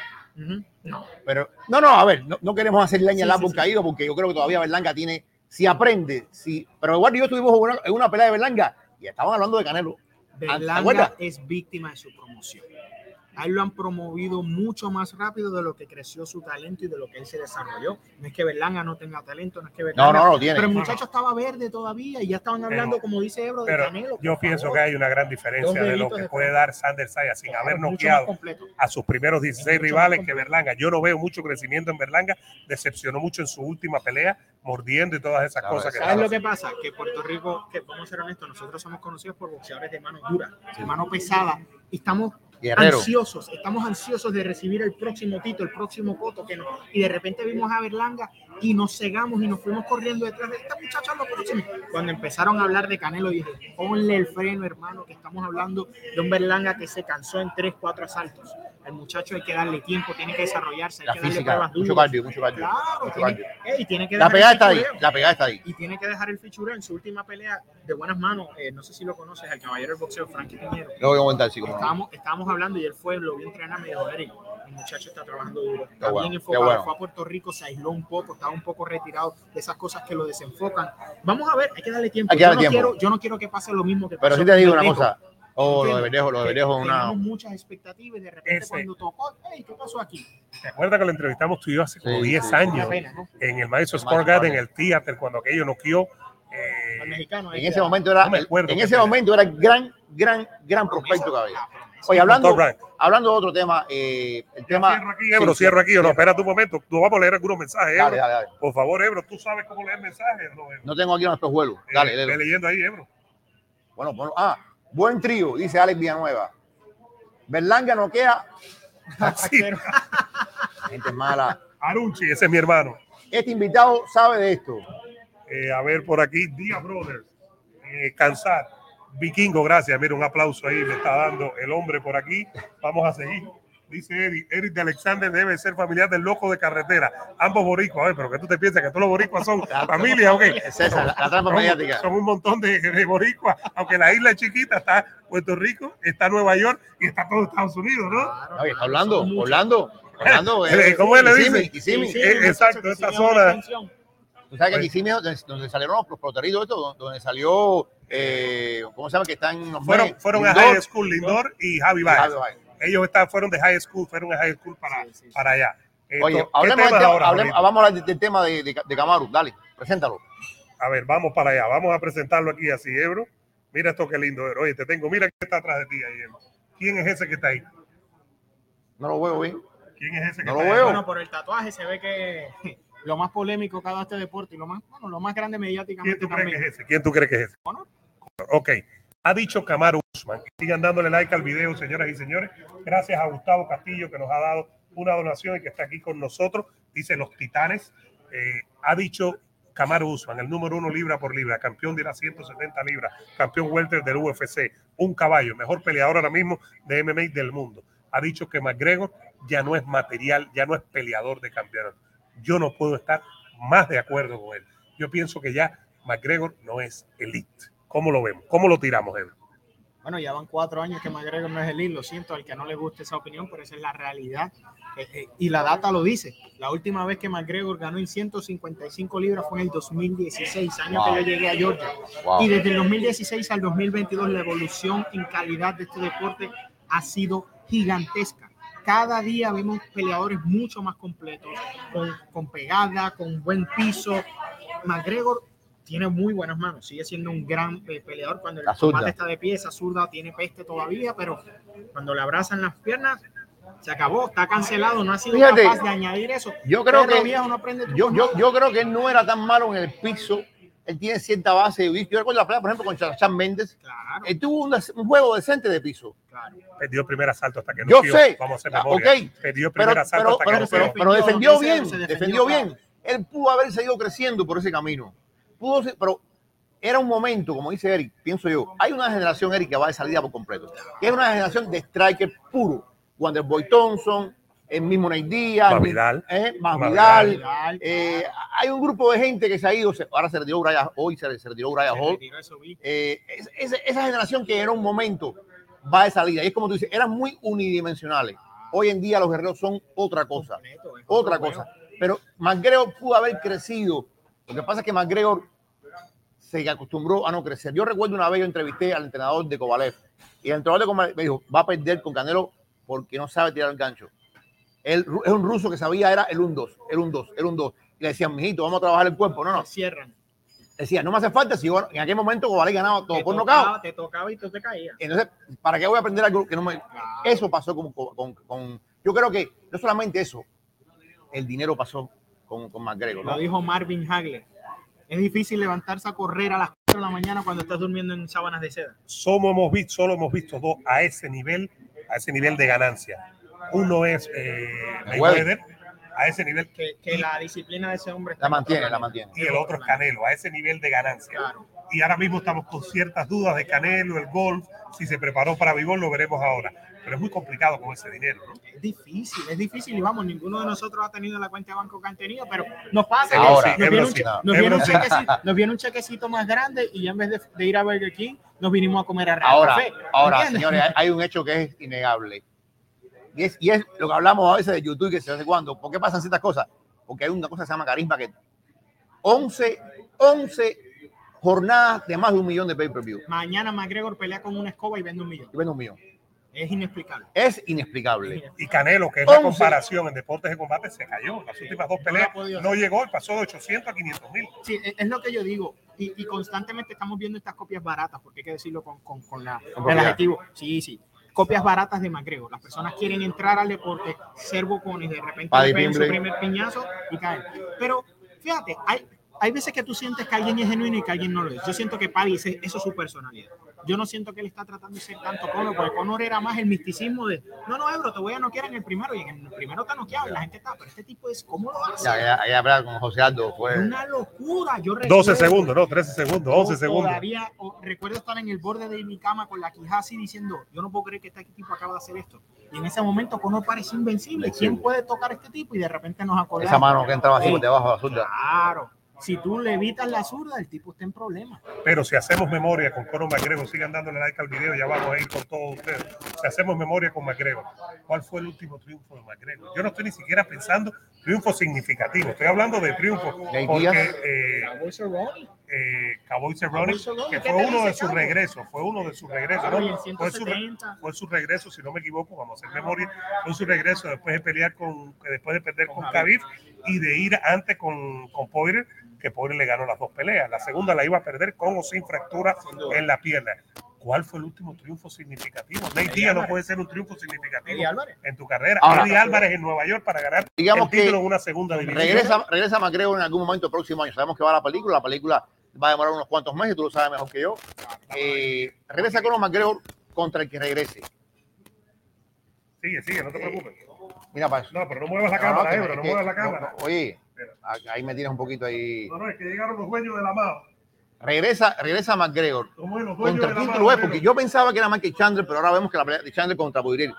No, pero no, no, a ver, no, no queremos hacer leña Sí, al árbol sí, caído porque yo creo que todavía Berlanga tiene, si aprende, si, pero igual yo estuvimos en una, en una pelea de Berlanga y estaban hablando de Canelo. Berlanga es víctima de su promoción. A él lo han promovido mucho más rápido de lo que creció su talento y de lo que él se desarrolló. No es que Berlanga no tenga talento, no es que Berlanga... no, no, tiene. Pero el muchacho estaba verde todavía y ya estaban hablando, Pero- como dice Ebro, de Pero Canelo. yo pienso favor. que hay una gran diferencia de lo que de puede dar Sander Saya sin haber Mucho más noqueado a sus primeros 16 Mucho más rivales que. Berlanga. Yo no veo mucho crecimiento en Berlanga, decepcionó mucho en su última pelea, mordiendo y todas esas Claro, cosas que ¿Sabes lo que pasa? Que Puerto Rico, que vamos a ser honestos, nosotros somos conocidos por boxeadores de mano dura, de mano pesada, y estamos Guerrero. ansiosos, estamos ansiosos de recibir el próximo Tito, el próximo Coto, que no, y de repente vimos a Berlanga y nos cegamos y nos fuimos corriendo detrás de esta muchacha lo próximo. Cuando empezaron a hablar de Canelo, dije, ponle el freno, hermano, que estamos hablando de un Berlanga que se cansó en 3, 4 asaltos. El muchacho hay que darle tiempo, tiene que desarrollarse, hay La que darle física, pruebas mucho cardio, mucho cardio. Claro, mucho tiene, cardio. ey, tiene que La pegada está ahí, la pegada está ahí. y tiene que dejar el fichureo en su última pelea de buenas manos. eh, no sé si lo conoces, el caballero del boxeo, Frankie Piñero. Lo voy a comentar, sí, como no. Estábamos, estábamos hablando y él fue, lo vi entrenar, me dijo, Eric, el muchacho está trabajando duro. Está bien enfocado, bueno. fue a Puerto Rico, se aisló un poco, estaba un poco retirado de esas cosas que lo desenfocan. Vamos a ver, hay que darle tiempo. Hay que yo, darle no tiempo. Quiero, yo no quiero que pase lo mismo que Pero sí te digo una cosa. Oh, lo de. Verdejo, lo de es una. Muchas expectativas y de repente Ese. cuando tocó, hey, ¿qué pasó aquí? ¿Te acuerdas que lo entrevistamos tú y yo hace como Sí, 10 sí, años pena, ¿no? en el Madison Square Garden, en el theater, cuando aquello noqueó? Al Eh, mexicano. En ese momento era, No acuerdo en ese momento era gran, gran, gran prospecto que había. La promesa. Oye, hablando, hablando de otro tema, eh, el tema. cierro aquí, Ebro, Sí, cierro aquí no, espérate un momento. Tú vamos a leer algunos mensajes, Dale, Ebro. dale, dale. Por favor, Ebro, ¿tú sabes cómo leer mensajes no, Ebro? No tengo aquí nuestros. Dale, Eh, léelo. ve leyendo ahí, Ebro. Bueno, bueno, ah, buen trío, dice Alex Villanueva. Berlanga noquea, Así. gente mala. Arunchi, ese es mi hermano. Este invitado sabe de esto. Eh, a ver por aquí, Dia Brothers, eh, Cansar, Vikingo, gracias. Mira, un aplauso ahí me está dando el hombre por aquí. Vamos a seguir. Dice Eric, Eric de Alexander debe ser familiar del loco de carretera. Ambos boricuas. A ver, pero que tú te piensas que todos los boricuas son [laughs] familia o qué? [laughs] Es esa, la, la trampa Son, mediática. son un montón de, de boricuas. Aunque la isla es chiquita, está Puerto Rico, está Nueva York y está todo Estados Unidos, ¿no? Claro, Oye, claro, Orlando. Orlando, Orlando. Eh, ¿cómo él le Kissimmee, dice? Kissimmee. Eh, exacto, esta zona. Tú sabes que aquí sí, donde, donde salieron los proteridos, esto, donde, salió, eh, ¿cómo se llama? Que están Fueron, fueron a High School Lindor y Javi Baez. Ellos están, fueron de high school, fueron de high school para, Sí, sí, sí. para allá. Esto, Oye, ¿qué hablemos tema, ahora, hablemos- vamos a hablar del, tema de, de, de Camaro. Dale, preséntalo. A ver, vamos para allá. Vamos a presentarlo aquí así, Ebro. Mira esto qué lindo, Ebro. Oye, te tengo, mira que está atrás de ti ahí, Ebro. ¿Quién es ese que está ahí? No lo veo bien. ¿Quién es ese que No está lo ahí? veo. Bueno, por el tatuaje se ve que [laughs] lo más polémico cada este deporte y lo más, bueno, lo más grande ¿Quién mediáticamente tú crees que es ese? ¿Quién tú crees que es ese? Ok. Ha dicho Camaro Usman. Sigan dándole like al video, señoras y señores. Gracias a Gustavo Castillo que nos ha dado una donación y que está aquí con nosotros. Dice los Titanes. Eh, ha dicho Camaro Usman, el número uno libra por libra, campeón de las 170 libras, campeón welter del UFC, un caballo, mejor peleador ahora mismo de MMA del mundo. Ha dicho que McGregor ya no es material, ya no es peleador de campeonato. Yo no puedo estar más de acuerdo con él. Yo pienso que ya McGregor no es elite. ¿Cómo lo vemos? ¿Cómo lo tiramos, Ebro? Bueno, ya van cuatro años que McGregor no es el hilo, lo siento, al que no le guste esa opinión, pero esa es la realidad. Eh, eh, y la data lo dice. La última vez que McGregor ganó en 155 libras fue en el 2016, año Wow. que yo llegué a Georgia. Wow. Y desde el 2016 al 2022 la evolución en calidad de este deporte ha sido gigantesca. Cada día vemos peleadores mucho más completos, con, con pegada, con buen piso. McGregor tiene muy buenas manos, sigue siendo un gran eh, peleador cuando el combate está de pie, esa zurda tiene peste todavía, pero cuando le abrazan las piernas, se acabó, está cancelado, no ha sido Fíjate, capaz de añadir eso. Yo creo que viejo, no aprende tu yo, yo, yo creo que él no era tan malo en el piso. Él tiene cierta base de. Yo recuerdo la pelea, por ejemplo, con Chan Méndez. Claro, Él tuvo un, un juego decente de piso. claro. Perdió el primer asalto hasta que no Yo sé. Vamos a hacer Ah, memoria. ok. Perdió el Pero, primer asalto pero, hasta que pero, no pero, pero defendió, bien. defendió, defendió claro. bien. Él pudo haber seguido creciendo por ese camino. Pudo ser- pero era un momento, como dice Eric, pienso yo, hay una generación, Eric, que va de salida por completo. Que es una generación de striker puro. Wonderboy Thompson, el mismo Nate Díaz, Más Vidal. eh, más Más Vidal. Vidal. Eh, hay un grupo de gente que se ha ido, se- ahora se retiró Brian, hoy se, se retiró Brian Hall. Eh, es- es- esa generación que era un momento va de salida. Y es como tú dices, eran muy unidimensionales. Hoy en día los guerreros son otra cosa, otra cosa. Pero McGregor pudo haber crecido. Lo que pasa es que McGregor se acostumbró a no crecer. Yo recuerdo una vez yo entrevisté al entrenador de Kovalev, Y el entrenador de combate me dijo, va a perder con Canelo porque no sabe tirar el gancho. Él es un ruso que sabía, era el 1-2, el 1-2, el 1-2. Y le decían, mijito, vamos a trabajar el cuerpo. No, no. Cierran. Decía, no me hace falta si yo en aquel momento Cobalé ganaba todo Te por nocaut. te tocaba y tú te caías. Entonces, ¿para qué voy a aprender algo que no me... Claro. Eso pasó con- con- con- Yo creo que no solamente eso, el dinero pasó con, con McGregor. ¿no? Lo dijo Marvin Hagler. Es difícil levantarse a correr a las 4 de la mañana cuando estás durmiendo en sábanas de seda. Somos, hemos visto, solo hemos visto dos a ese nivel, a ese nivel de ganancia. Uno es eh, Mayweather, a ese nivel, Que, que la disciplina de ese hombre La en mantiene, la mantiene. y el otro es Canelo, a ese nivel de ganancia. Claro. Y ahora mismo estamos con ciertas dudas de Canelo, el golf, si se preparó para béisbol, lo veremos ahora. Pero es muy complicado con ese dinero, ¿no? Es difícil, es difícil y vamos, ninguno de nosotros ha tenido la cuenta de banco que han tenido, pero nos pasa que Ahora, nos, viene un, che- nos viene un chequecito, nos viene un chequecito más grande y ya en vez de, de ir a Burger King, nos vinimos a comer a Real Ahora, Café. ahora, señores, hay- hay un hecho que es innegable. Y es, y es lo que hablamos a veces de YouTube, que se hace cuando. ¿Por qué pasan ciertas cosas? Porque hay una cosa que se llama carisma que 11, 11 jornadas de más de un millón de pay-per-view. Mañana McGregor pelea con una escoba y vende un millón. Y vende un millón. Es inexplicable. Es inexplicable. Y Canelo, que es la 11. comparación en deportes de combate, se cayó. Las últimas dos peleas no llegó y pasó de 800 a 500 mil. Sí, es, es lo que yo digo. Y, y constantemente estamos viendo estas copias baratas, porque hay que decirlo con, con, con la, Con el adjetivo. Sí, sí. Copias baratas de McGregor. Las personas quieren entrar al deporte, ser bocones, de repente pegan su primer piñazo y caen. Pero fíjate, hay, hay veces que tú sientes que alguien es genuino y que alguien no lo es. Yo siento que Paddy, ese- eso es su personalidad. Yo no siento que él está tratando de ser tanto Conor, porque Conor era más el misticismo de, no, no, Ebro, te voy a noquear en el primero, y en el primero está noqueado, y la gente está, pero este tipo es, ¿cómo lo hace? Ya, ya, ya, verdad, con José Aldo fue. una locura. Yo 12 recuerdo- segundos, no, 13 segundos, 11 yo segundos. Todavía o- recuerdo estar en el borde de mi cama con la quijada así diciendo, yo no puedo creer que este tipo acaba de hacer esto. Y en ese momento Conor parece invencible. ¿Quién puede tocar a este tipo? Y de repente nos acordamos. Esa mano que entraba así por debajo de la zurda. Claro. Si tú le evitas la zurda, el tipo está en problemas. Pero si hacemos memoria con Conor McGregor, sigan dándole like al video, ya vamos a ir con todos ustedes. Si hacemos memoria con McGregor, ¿cuál fue el último triunfo de McGregor? Yo no estoy ni siquiera pensando triunfo significativo, estoy hablando de triunfo, porque eh, eh, Cowboy Cerrone, Cerrone, que ¿qué fue uno de sus regresos, fue uno de sus regresos, ¿no? Fue su, re- 170. fue su regreso, si no me equivoco, vamos a hacer memoria, fue su regreso después de pelear con, después de perder Con. Khabib y de ir antes con, con Poirier, que Poirier le ganó las dos peleas. La segunda la iba a perder con o sin fractura en la pierna. ¿Cuál fue el último triunfo significativo? Nate Diaz no puede ser un triunfo significativo Eddie Álvarez. en tu carrera. Ahora- Eddie Álvarez en Nueva York para ganar Digamos el título que en una segunda división. Regresa, regresa McGregor en algún momento el próximo año. Sabemos que va la película. La película va a demorar unos cuantos meses, tú lo sabes mejor que yo. Eh, regresa con McGregor contra el que regrese. Sigue, sigue, no te preocupes. Mira para eso. No, pero no muevas la No, no, cámara, que- Ebro, no muevas la no, cámara. no, oye, ahí me tienes un poquito ahí. No, no, es que llegaron los dueños de la mano. Regresa, regresa McGregor. Dueños ¿Contra quién lo? Ebro. Porque yo pensaba que era Michael Chandler, pero ahora vemos que la pelea de Chandler contra Poirier.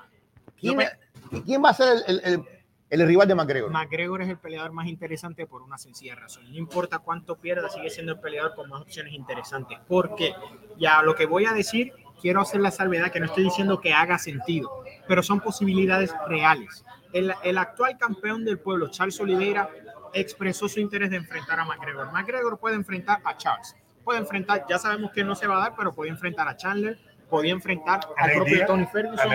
¿Quién, es- quién va a ser el, el- el- el rival de McGregor? McGregor es el peleador más interesante por una sencilla razón. No importa cuánto pierda, sigue siendo el peleador con más opciones interesantes. Porque ya lo que voy a decir, quiero hacer la salvedad que no estoy diciendo que haga sentido, pero son posibilidades reales. El, el actual campeón del pueblo, Charles Oliveira, expresó su interés de enfrentar a McGregor. McGregor puede enfrentar a Charles. Puede enfrentar, ya sabemos que no se va a dar, pero puede enfrentar a Chandler, podía enfrentar A al propio Tony Ferguson,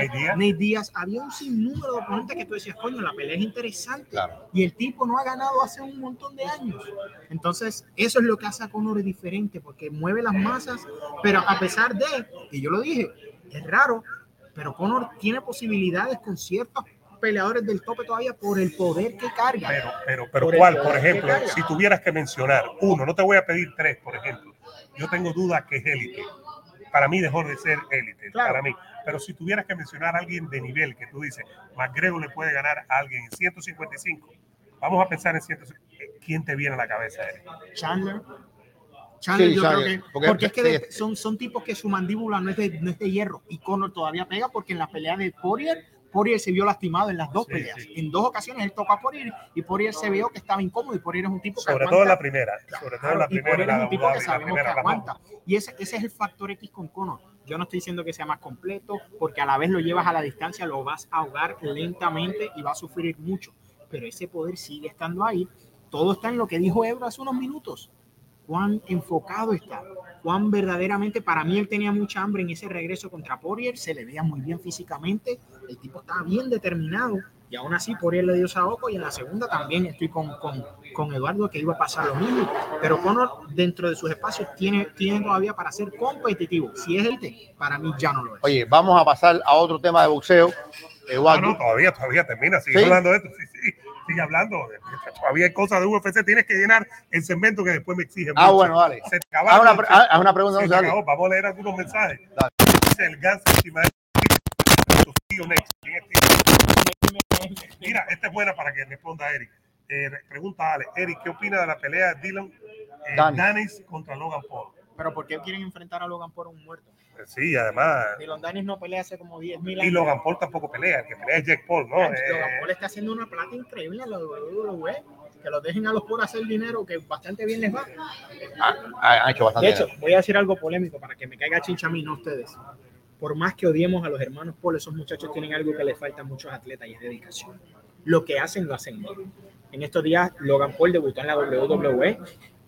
Diaz. Había un sinnúmero de oponentes que tú decías, coño, la pelea es interesante. Claro. Y el tipo no ha ganado hace un montón de años. Entonces, eso es lo que hace a Conor diferente, porque mueve las masas, pero a pesar de, y yo lo dije, es raro, pero Conor tiene posibilidades con ciertos peleadores del tope todavía por el poder que carga. Pero, pero, pero Por ¿cuál? Por ejemplo, si tuvieras que mencionar uno, no te voy a pedir tres, por ejemplo. Yo tengo dudas que es élite. Para mí dejó de ser élite, Claro. para mí. Pero si tuvieras que mencionar a alguien de nivel que tú dices, McGregor le puede ganar a alguien en 155, vamos a pensar en 155. ¿Quién te viene a la cabeza? Eric? Chandler. Chandler, Sí, yo Chandler, creo que. porque- Porque, es que de- sí. son, son tipos que su mandíbula no es, de, no es de hierro. Y Conor todavía pega porque en la pelea de Poirier, Poirier se vio lastimado en las dos Sí, peleas. sí. En dos ocasiones él tocó a Poirier y Poirier se vio que estaba incómodo. Y Poirier es un tipo que Sobre aguanta. todo en la primera. Sobre todo en la y primera. Poirier la es un tipo que sabemos que aguanta. Y ese, ese es el factor X con Conor. Yo no estoy diciendo que sea más completo, porque a la vez lo llevas a la distancia, lo vas a ahogar lentamente y va a sufrir mucho. Pero ese poder sigue estando ahí. Todo está en lo que dijo Ebro hace unos minutos. Cuán enfocado está, cuán verdaderamente para mí él tenía mucha hambre en ese regreso contra Poirier, se le veía muy bien físicamente, el tipo estaba bien determinado y aún así Poirier le dio Saoko y en la segunda también estoy con, con, con, Eduardo que iba a pasar lo mismo, pero Conor dentro de sus espacios tiene, tiene todavía para ser competitivo, si es el T, para mí ya no lo es. Oye, vamos a pasar a otro tema de boxeo. Eduardo. No, no, todavía, todavía termina, sigue hablando de esto, sí, sí sigue hablando. Todavía hay cosas de UFC. Tienes que llenar el segmento que después me exige. Ah, bueno, vale. Se te acaba, haz, una, pregunta. Se acabó. Vamos a leer algunos mensajes. Dale. El Gans Mira, esta es buena para que responda Eric. Eh, pregunta Ale, Eric, ¿qué opina de la pelea de Dylan eh, Danis contra Logan Paul? Pero ¿por qué quieren enfrentar a Logan Paul a un muerto? Sí, además. Dylan Danis no pelea hace como 10 mil años. Y Logan Paul tampoco pelea, el que pelea es Jack Paul, ¿no? Eh, Logan Paul está haciendo una plata increíble en la WWE. Que lo dejen a los por hacer dinero, que bastante bien les va. Ha, ha hecho bastante De hecho, voy a decir algo polémico para que me caiga chincha a mí, no ustedes. Por más que odiemos a los hermanos Paul, esos muchachos tienen algo que les falta a muchos atletas y es dedicación. Lo que hacen, lo hacen bien. En estos días, Logan Paul debutó en la WWE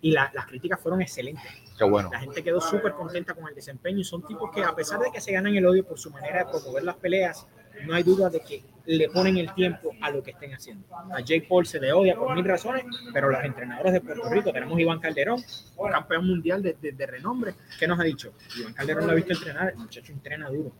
y las críticas fueron excelentes. Qué bueno. La gente quedó súper contenta con el desempeño y son tipos que a pesar de que se ganan el odio por su manera de promover las peleas, no hay duda de que le ponen el tiempo a lo que estén haciendo. A Jake Paul se le odia por mil razones, pero los entrenadores de Puerto Rico, tenemos Iván Calderón, campeón mundial de, de, de renombre, ¿qué nos ha dicho? Iván Calderón lo ha visto entrenar, el muchacho entrena duro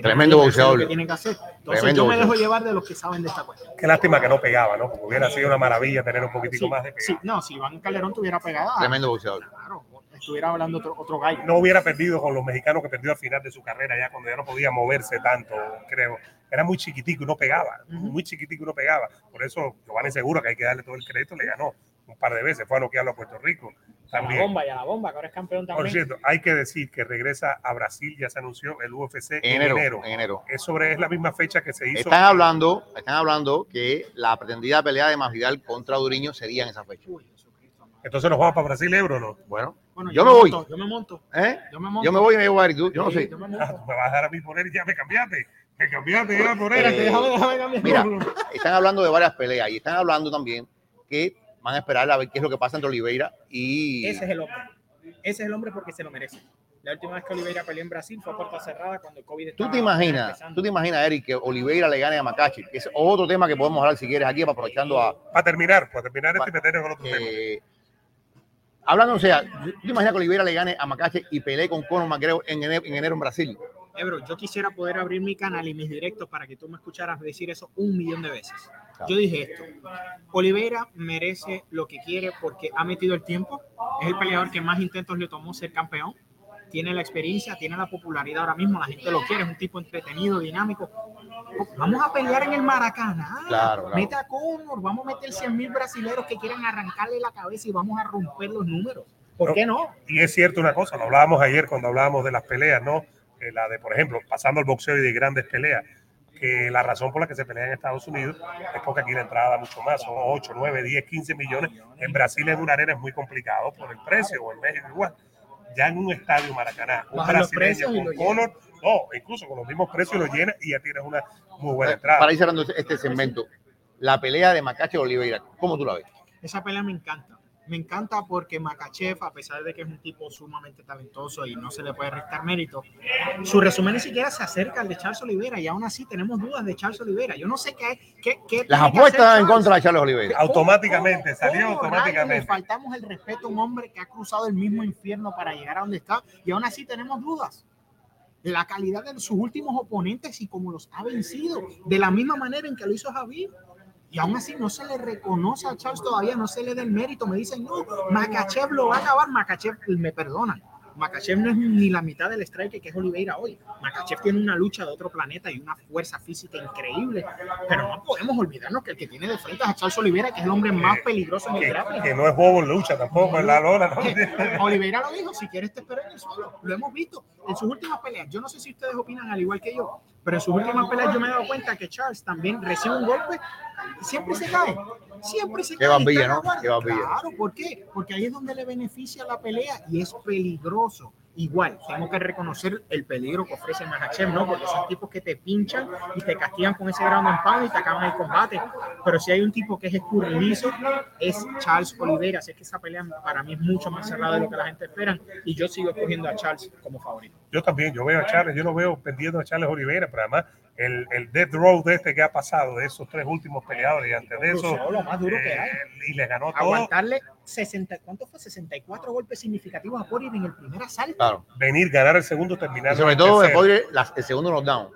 Tremendo boxeador. Que tienen que hacer. Entonces yo me dejo llevar de los que saben de esta cuestión. Qué lástima que no pegaba, ¿no? hubiera sido una maravilla tener un poquitico más de Sí, no, si Iván Calderón tuviera pegado. Tremendo boxeador. Claro, estuviera hablando otro, otro gallo. No hubiera perdido con los mexicanos que perdió al final de su carrera, ya cuando ya no podía moverse tanto, creo. Era muy chiquitico y no pegaba, muy chiquitico y no pegaba. Por eso Giovanni Seguro, que hay que darle todo el crédito, le ganó un par de veces, fue a noquearlo a Puerto Rico. También. La bomba y a la bomba, que ahora es campeón también. Por cierto, hay que decir que regresa a Brasil, ya se anunció el UFC en enero. enero. Es sobre es la misma fecha que se hizo. Están hablando, están hablando que la pretendida pelea de Masvidal contra Duriño sería en esa fecha. Entonces nos vamos para Brasil, Ebro, ¿no? Bueno, bueno yo, yo, me voy. yo me monto. ¿Eh? Yo me monto. Yo me voy y me voy a tú. Yo no sé. Yo me, ah, me vas a dar a mí poner y ya me cambiaste. Me cambiaste ya por él. déjame, déjame cambiar. Mira, están hablando de varias peleas y están hablando también que van a esperar a ver qué es lo que pasa entre Oliveira y. Ese es el hombre. Ese es el hombre porque se lo merece. La última vez que Oliveira peleó en Brasil fue a puerta cerrada cuando el COVID estaba ¿Tú te imaginas, tú te imaginas, Eric, que Oliveira le gane a Macachi? Es otro tema que podemos hablar si quieres aquí, aprovechando a. Para terminar, para terminar este meter con otro eh, tema. Hablando, o sea, ¿tú te imaginas que Oliveira le gane a Macachi y pelee con Conor McGregor en enero, en enero en Brasil? Ebro, yo quisiera poder abrir mi canal y mis directos para que tú me escucharas decir eso un millón de veces. Yo dije esto, Oliveira merece lo que quiere porque ha metido el tiempo, es el peleador que más intentos le tomó ser campeón, tiene la experiencia, tiene la popularidad ahora mismo, la gente lo quiere, es un tipo entretenido, dinámico. Vamos a pelear en el Maracaná. Claro, Mete a Conor, vamos a meter 100 mil brasileños que quieran arrancarle la cabeza y vamos a romper los números. ¿Por qué no? Y es cierto una cosa, lo hablábamos ayer cuando hablábamos de las peleas, ¿no? la de, por ejemplo, pasando al boxeo y de grandes peleas, que la razón por la que se pelea en Estados Unidos es porque aquí la entrada da mucho más, son 8, 9, 10, 15 millones. En Brasil en una arena es muy complicado por el precio, o en México igual. Ya en un estadio Maracaná, un brasileño con Conor, no, incluso con los mismos precios lo llena y ya tienes una muy buena entrada. Para ir cerrando este segmento, la pelea de Macache Oliveira, ¿cómo tú la ves? Esa pelea me encanta me encanta porque Makachev, a pesar de que es un tipo sumamente talentoso y no se le puede restar mérito, su resumen ni siquiera se acerca al de Charles Oliveira y aún así tenemos dudas de Charles Oliveira. Yo no sé qué. qué, qué Las apuestas en contra de Charles Oliveira. Automáticamente, salió automáticamente. Le faltamos el respeto a un hombre que ha cruzado el mismo infierno para llegar a donde está y aún así tenemos dudas de la calidad de sus últimos oponentes y cómo los ha vencido, de la misma manera en que lo hizo Javier y aún así no se le reconoce a Charles todavía, no se le da el mérito. Me dicen, no, Makachev lo va a acabar, Makachev me perdona. Makachev no es ni la mitad del strike que es Oliveira hoy. Makachev tiene una lucha de otro planeta y una fuerza física increíble, pero no podemos olvidarnos que el que tiene de frente a Charles Oliveira, que es el hombre más peligroso en el grappling. Que no es bobo en lucha tampoco, en la lona. Oliveira lo dijo, si quieres te espero en el suelo. Lo hemos visto en sus últimas peleas. Yo no sé si ustedes opinan al igual que yo, pero en sus últimas peleas yo me he dado cuenta que Charles también recibe un golpe y siempre se cae. Siempre se Qué cae. Bambilla, ¿no? Qué Claro, ¿por qué? Porque ahí es donde le beneficia la pelea y es peligroso. igual, tengo que reconocer el peligro que ofrece Mahachev, ¿no? Porque son tipos que te pinchan y te castigan con ese ground and pound y te acaban el combate. Pero si hay un tipo que es escurridizo, es Charles Oliveira. Así que esa pelea para mí es mucho más cerrada de lo que la gente espera y yo sigo escogiendo a Charles como favorito. Yo también, yo veo a Charles, yo lo veo pendiendo a Charles Oliveira, pero además el, el death row de este que ha pasado, de esos tres últimos peleadores, y antes de eso, lo más duro que eh, hay. y le ganó todo. Aguantarle 60, ¿cuánto fue? 64 golpes significativos a Poirier en el primer asalto. Claro. Venir, ganar el segundo, terminar. Y sobre el todo de las- el segundo knockdown.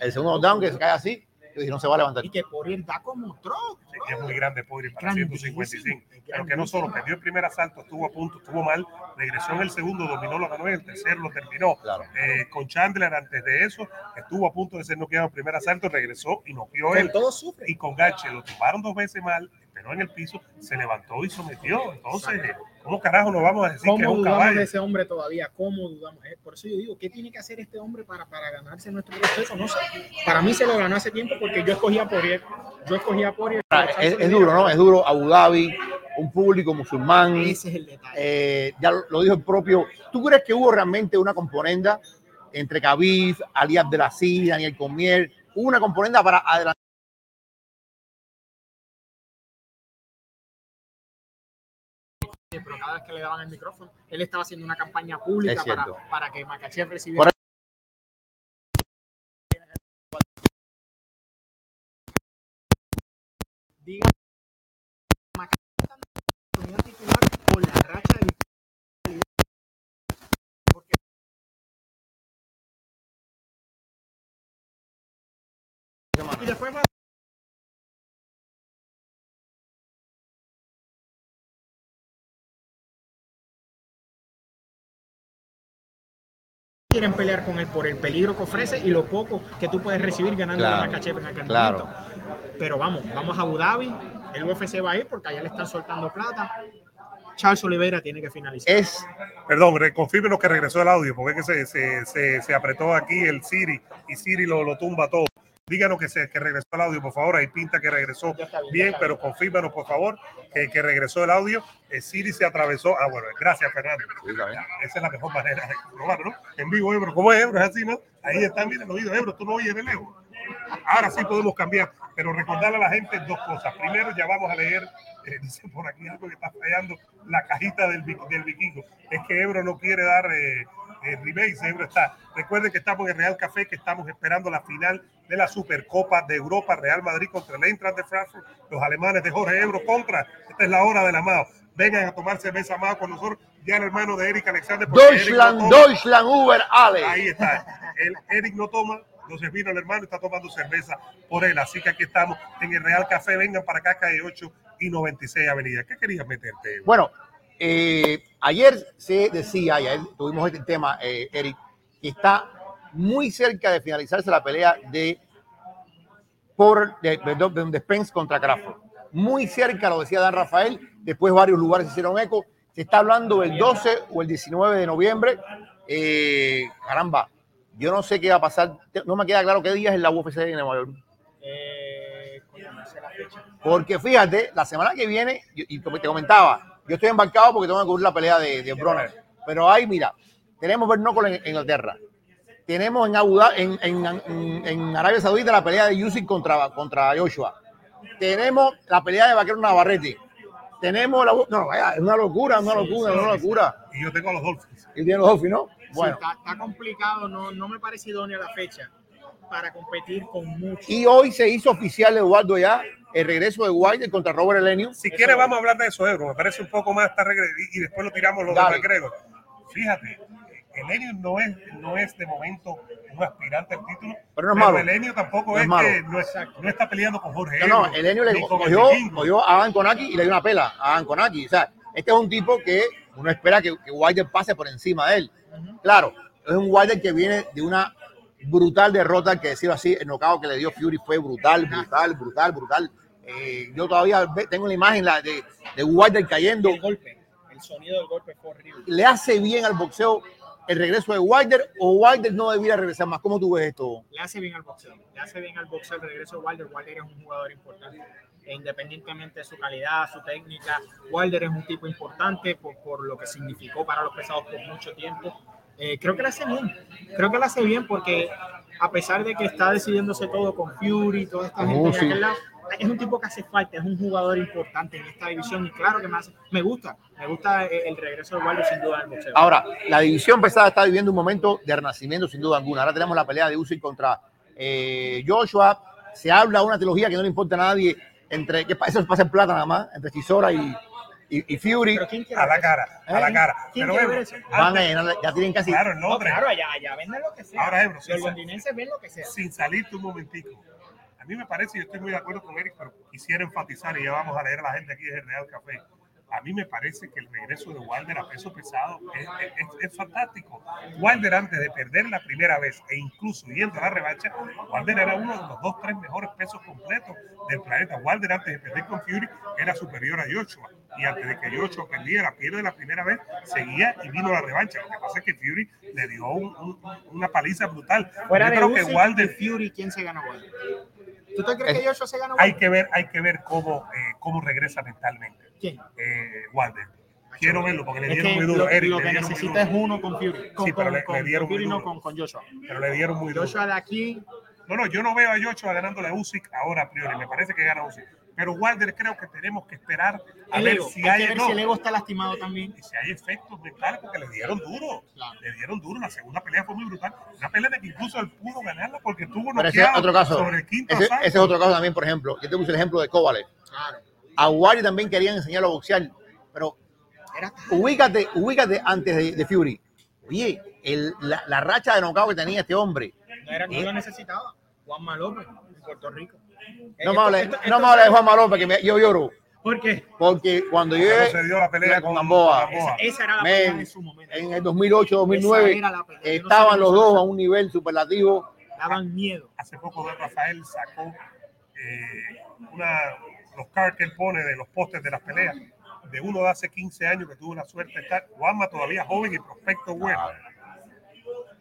El segundo knockdown que se cae así y no se va a levantar. Y que Poirier da como troc. Sí, es muy grande Poirier para Grandísimo, 155. Pero que no solo perdió el primer asalto, estuvo a punto, estuvo mal, regresó en el segundo, dominó, lo ganó y el tercero lo terminó. Claro. Eh, con Chandler antes de eso, estuvo a punto de ser noqueado en el primer asalto, regresó y noqueó él. Todo sufre. Y con Gache lo tumbaron dos veces mal, esperó en el piso, se levantó y sometió. Entonces, ¿cómo carajo nos vamos a decir que es ¿Cómo un dudamos caballo? de ese hombre todavía? ¿Cómo dudamos? Eh, Por eso yo digo, ¿qué tiene que hacer este hombre para, para ganarse nuestro respeto? No sé. Para mí se lo ganó hace tiempo porque yo escogía a Poirier. Yo escogía a Poirier. Ah, Es, es duro, ¿no? Es duro. Abu Dhabi, un público musulmán. Ese es el detalle. eh, ya lo, lo dijo el propio. ¿Tú crees que hubo realmente una componenda entre Khabib, Ali Abdelaziz, Daniel Cormier? Hubo una componenda para adelantar. Cada vez que le daban el micrófono, él estaba haciendo una campaña pública para, para que Makachev recibiera. Por Diga, titular por la racha de y después va quieren pelear con él por el peligro que ofrece y lo poco que tú puedes recibir ganando Claro, a Makachev en aquel claro. Pero vamos, vamos a Abu Dhabi, el UFC va a ir porque allá le están soltando plata. Charles Oliveira tiene que finalizar. Es Perdón, re- confírmenos que regresó el audio, porque es que se, se, se, se apretó aquí el Siri y Siri lo, lo tumba todo. Díganos que, se, que regresó el audio, por favor. Ahí pinta que regresó Ya está bien, ya bien, está pero confírmenos, por favor, que, que regresó el audio. El Siri se atravesó. Ah, bueno, gracias, Fernando. Esa es la mejor manera de probarlo, ¿no? En vivo, Ebro. ¿Cómo es, Ebro? Es así, ¿no? Ahí está, miren, el oído, Ebro. Tú no oyes de lejos. Ahora sí podemos cambiar, pero recordarle a la gente dos cosas. Primero, ya vamos a leer, eh, dice por aquí algo que está fallando, la cajita del, del vikingo. Es que Ebro no quiere dar eh, eh, Ebro está. Recuerden que estamos en Real Café, que estamos esperando la final de la Supercopa de Europa, Real Madrid contra el Eintracht de Frankfurt, los alemanes de Jorge Ebro contra. Esta es la hora de la Mao. Vengan a tomar cerveza Mao con nosotros. Ya el hermano de Eric Alexander. Eric no Deutschland. Deutschland, Uber, Ale. Ahí está. El Eric no toma, entonces vino el hermano y está tomando cerveza por él. Así que aquí estamos en el Real Café. Vengan para acá, calle 8 y 96 Avenida. ¿Qué querías meterte? Bueno, eh, ayer se decía, y ayer tuvimos este tema, eh, Eric, que está muy cerca de finalizarse la pelea de por de, de Spence contra Crawford. Muy cerca, lo decía Dan Rafael, después varios lugares hicieron eco. Se está hablando del 12 o el 19 de noviembre. Eh, caramba, yo no sé qué va a pasar. No me queda claro qué día es la UFC en Nueva York. Eh. Porque fíjate, la semana que viene, y te comentaba, yo estoy embarcado porque tengo que cubrir la pelea de, de Bronner. Pero ahí, mira, tenemos Bernócol en, en Inglaterra. Tenemos en, Abu Dhabi- en, en, en- en Arabia Saudita la pelea de Usyk contra, contra Joshua. Tenemos la pelea de Vaquero Navarrete. Tenemos la... No, vaya, es una locura, una locura, una locura. Y yo tengo a los Dolphins. Y tiene los Dolphins, ¿no? Sí, Bueno. está, está complicado, no, no me parece idónea la fecha para competir con mucho. Y hoy se hizo oficial, Eduardo, ya el regreso de Wilder contra Robert Elenio. Si quieres, vamos a hablar de eso, Ebro. Me parece un poco más regla y, después lo tiramos los de. McGregor. Fíjate, Elenio no es, no es de momento un aspirante al título. Pero no es malo. Elenio tampoco No es es, malo. que no, es- no está peleando con Jorge. No, no, Elenio le cogió, cogió a Adam Konaki y le dio una pela a Adam Konaki. O sea, este es un tipo que uno espera que, que Wilder pase por encima de él. Claro, es un Wilder que viene de una brutal derrota, que decirlo así, el knockout que le dio Fury fue brutal, brutal, brutal, brutal. Eh, yo todavía tengo la imagen la de, de Wilder cayendo. el golpe, el sonido del golpe fue horrible. ¿Le hace bien al boxeo el regreso de Wilder o Wilder no debiera regresar más? ¿Cómo tú ves esto? Le hace bien al boxeo, le hace bien al boxeo el regreso de Wilder. Wilder es un jugador importante. E independientemente de su calidad, su técnica, Wilder es un tipo importante por, por lo que significó para los pesados por mucho tiempo. Eh, creo que lo hace bien. Creo que lo hace bien porque a pesar de que está decidiéndose todo con Fury, toda esta gente Oh, de sí. aquel lado, es un tipo que hace falta, es un jugador importante en esta división y claro que me, hace- me gusta, me gusta el, regreso de Wilder sin duda al boxeo. Ahora, la división pesada está viviendo un momento de renacimiento sin duda alguna. Ahora tenemos la pelea de Usyk contra eh, Joshua. Se habla de una trilogía que no le importa a nadie entre que eso pasa en plata nada más entre Chisora y, y, y Fury. Pero ¿quién quiere A la cara, a la ¿Eh? cara. ¿Quién Pero? Van a ya tienen casi. claro, No, claro, allá, allá venden lo que sea. Ahora, Ebro, Los londinenses ven lo que sea. sin salirte un momentico. A mí me parece, yo estoy muy de acuerdo con Eric, pero quisiera enfatizar, y ya vamos a leer a la gente aquí el Real Café. A mí me parece que el regreso de Wilder a peso pesado es, es- es fantástico. Wilder antes de perder la primera vez e incluso yendo a la revancha, Wilder era uno de los dos, tres mejores pesos completos del planeta. Wilder antes de perder con Fury era superior a Joshua. Y antes de que Joshua perdiera, pierde la primera vez, seguía y vino la revancha. Lo que pasa es que Fury le dio un- un- una paliza brutal. Fuera Yo de creo que Wilder y Fury, ¿quién se gana Wilder? ¿Tú te crees que Joshua se gana hay que ver, hay que ver cómo, eh, cómo regresa mentalmente ¿Quién? eh, Wilder. Quiero verlo porque le Es dieron que muy duro. lo, Eric, lo que necesita es uno con Fury. Con, Sí, pero con- le- dieron con Fury, muy no duro. con, con Joshua. Pero le dieron muy duro. Joshua de aquí, No, no, yo no veo a Joshua ganándole a Usyk ahora a priori. Me parece que gana Usyk. Pero Wilder creo que tenemos que esperar a el ver ego. si hay hay, que ver no, si el ego está lastimado también. y si hay efectos mentales porque le dieron duro. Claro. Le dieron duro. La segunda pelea fue muy brutal. Una pelea de que incluso él pudo ganarla porque tuvo Pero ese es noqueado otro caso. sobre el quinto Ese, ese es otro caso también, por ejemplo. Yo te puse el ejemplo de Kovalev. Claro. A Wilder también querían enseñarlo a boxear, pero Era ubícate, ubícate antes de, de Fury. Oye, el- la, la racha de knockout que tenía este hombre. no, era, no lo necesitaba. Juanma López, en Puerto Rico. No me hables no me hables de Juan Malón que me- yo lloro. ¿Por qué? Porque cuando yo se dio la pelea con Gamboa. Esa era la pelea en su momento. en el 2008, 2009, Esa era la pelea. Yo no sé estaban los dos a un nivel superlativo. Daban miedo. hace poco de Rafael sacó eh, una, los cards que él pone de los postes de las peleas de uno de hace 15 años que tuvo la suerte de estar, Juanma todavía joven y prospecto bueno,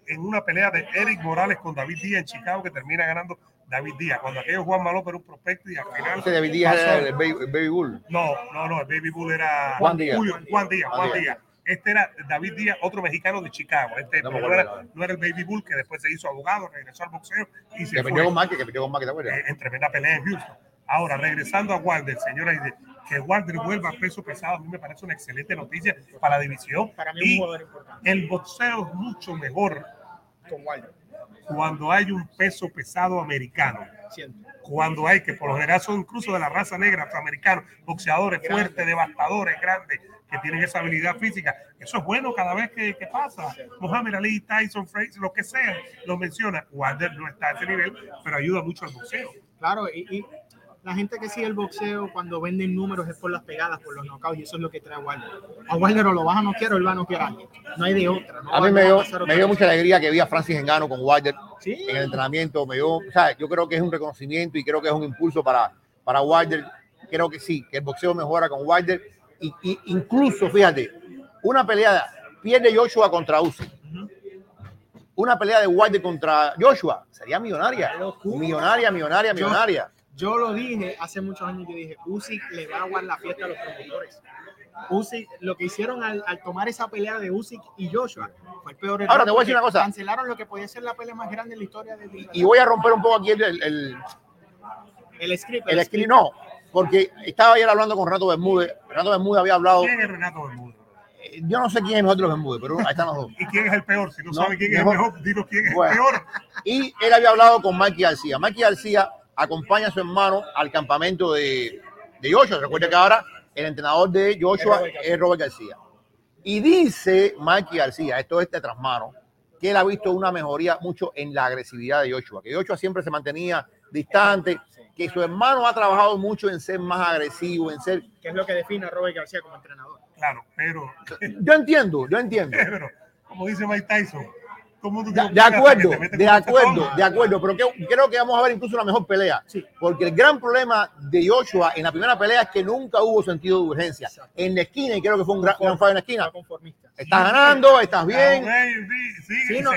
en una pelea de Eric Morales con David Díaz en Chicago que termina ganando David Díaz, cuando aquello Juan López era un prospecto y al final... Ese David Díaz pasó- era el baby, el baby Bull. No, no, no, el Baby Bull era Juan Díaz. Julio- Juan Díaz, Juan Juan Díaz. Díaz. Este era David Díaz, otro mexicano de Chicago. Este No no, era, no era el Baby Bull que después se hizo abogado, regresó al boxeo y se Que fue con Mike, que perdió con Mike, ¿te acuerdas? eh, en tremenda pelea en Houston. Ahora, regresando a Wilder, señora, Aide, que Wilder vuelva a peso pesado, a mí me parece una excelente noticia para la división. Para mí es un Y jugador importante. el boxeo es mucho mejor Con Wilder. Cuando hay un peso pesado americano. Cuando hay, que por lo general son incluso de la raza negra, afroamericanos, boxeadores fuertes, devastadores, grandes, que tienen esa habilidad física. Eso es bueno cada vez que, que pasa. Muhammad Ali, Tyson, Frazier, lo que sea, lo menciona. Wilder no está a ese nivel, pero ayuda mucho al boxeo. Claro, y, y la gente que sigue el boxeo cuando venden números es por las pegadas, por los knockouts, y eso es lo que trae Wilder. A Wilder o lo vas a noquear o él va a noquear a alguien. No hay de otra. no A mí me no dio, me dio mucha alegría que vi a Francis Engano con Wilder Sí, en el entrenamiento. Me dio, o sea, yo creo que es un reconocimiento y creo que es un impulso para, para Wilder. Creo que sí, que el boxeo mejora con Wilder. Y, y incluso, fíjate, una pelea, pierde Joshua contra Usyk. Una pelea de Wilder contra Joshua sería millonaria. Millonaria, millonaria, millonaria. Yo lo dije hace muchos años, yo dije, Usyk le va a aguar la fiesta a los promotores. Usyk, lo que hicieron al, al tomar esa pelea de Usyk y Joshua fue el peor error Ahora, te voy a decir una cosa. Cancelaron lo que podía ser la pelea más grande en la historia del Y voy a romper un poco aquí el, el, el, el script. el script, no, porque estaba ayer hablando con Renato Bermúdez. Renato Bermúdez había hablado, ¿Quién es Renato Bermúdez? eh, yo no sé quién es mejor de los Bermúdez, pero ahí están los dos. ¿Y quién es el peor? Si no, No, sabe quién mejor- es el mejor, dinos quién es Bueno. el peor. Y él había hablado con Mikey García. Mikey García acompaña a su hermano al campamento de, de Joshua. Recuerda que ahora el entrenador de Joshua Es Robert García. Y dice Mikey García, esto es de tras mano, que él ha visto una mejoría mucho en la agresividad de Joshua, que Joshua siempre se mantenía distante, que su hermano ha trabajado mucho en ser más agresivo, en ser... que es lo que define a Robert García como entrenador. Claro, pero, Yo entiendo, yo entiendo. [laughs] pero como dice Mike Tyson, ¿cómo tú te De, acuerdo, de acuerdo, de acuerdo, pero que- creo que vamos a ver incluso una mejor pelea. Sí. Porque el gran problema de Joshua en la primera pelea es que nunca hubo sentido de urgencia. Exacto. En la esquina, y creo que fue un gran, gran fallo en la esquina. Estás ganando, estás bien. sí, no,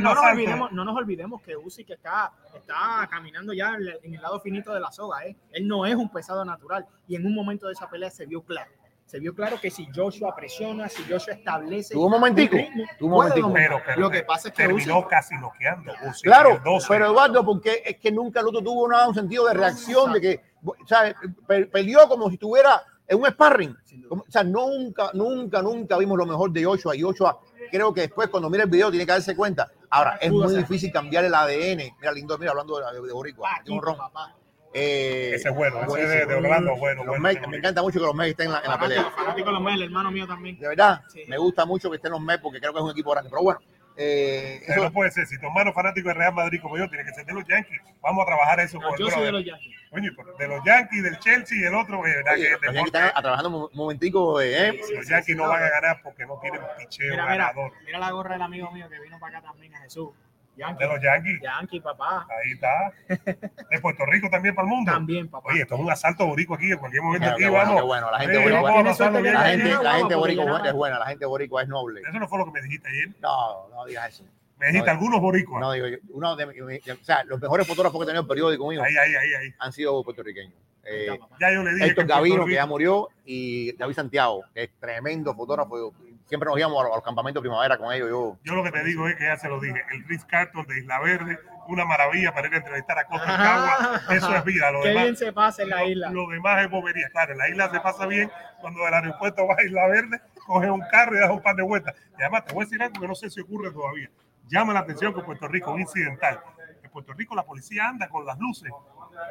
nos olvidemos, no nos olvidemos que Usyk está, está caminando ya en en el lado finito de la soga. ¿eh? Él no es un pesado natural y en un momento de esa pelea se vio claro. Se vio claro que si Joshua presiona, si Joshua establece. Tuvo un momentico, tuvo un momentico. Pero, pero Lo que pasa es que terminó Usyk- casi noqueando. Claro, el 12. pero Eduardo, porque es que nunca el otro tuvo una- un sentido de reacción, de que, o sea, pe- peleó como si estuviera en un sparring. O sea, nunca, nunca, nunca vimos lo mejor de Joshua. Y Joshua, creo que después, cuando mire el video, tiene que darse cuenta. Ahora, es muy difícil cambiar el ADN. Mira, lindo, mira, hablando de, de Boricua. Tiene un Kiko, ron. papá. Eh, Ese es bueno, ese de, buenísimo. de Orlando, bueno, Los bueno. Mets, me encanta mucho que los Mets estén en la, en la pelea. Fanático, de los Mets, el hermano mío también. De verdad, Sí. me gusta mucho que estén los Mets porque creo que es un equipo grande. Pero bueno, eh, eso- no puede ser. Si tu hermano fanático de Real Madrid como yo, tiene que ser de los Yankees. Vamos a trabajar eso. No, con yo el soy de los Yankees. De los Yankees, del Chelsea y el otro, eh, ¿verdad? oye, que los Yankees están trabajando un momentico. eh, Sí, los sí, Yankees sí, no van a ganar porque no tienen picheo Mira, mira, ganador. mira la gorra del amigo mío que vino para acá también, a Jesús. Yankee, De los Yankees. Yankee, papá. Ahí está. De Puerto Rico también para el mundo. También, papá. Oye, esto es un asalto borico aquí. En cualquier momento aquí bueno, vamos. qué bueno, la gente boricua. La gente, la gente es buena, la gente boricua es noble. Eso no fue lo que me dijiste ayer. No, no digas eso. Me dijiste No, algunos boricuas. No digo yo, uno de, mi- mi- o sea, los mejores fotógrafos que he tenido el periódico mío Ahí, ahí, ahí, ahí. han sido puertorriqueños. Eh. Ya yo le dije Héctor Gavino, que ya murió, y David Santiago, que es tremendo fotógrafo. Siempre nos íbamos a los, a los campamentos de primavera con ellos. Yo, Yo lo que te digo es que ya se lo dije. El Ritz Carlton de Isla Verde, una maravilla para ir a entrevistar a Costa del Cagua. Eso es vida. Lo Qué demás, bien se pasa en la lo- isla. Lo, demás es bobería. Claro, en la isla se pasa bien cuando del aeropuerto vas a Isla Verde, coges un carro y das un par de vueltas. Y además te voy a decir algo que no sé si ocurre todavía. Llama la atención que en Puerto Rico, un incidental. En Puerto Rico la policía anda con las luces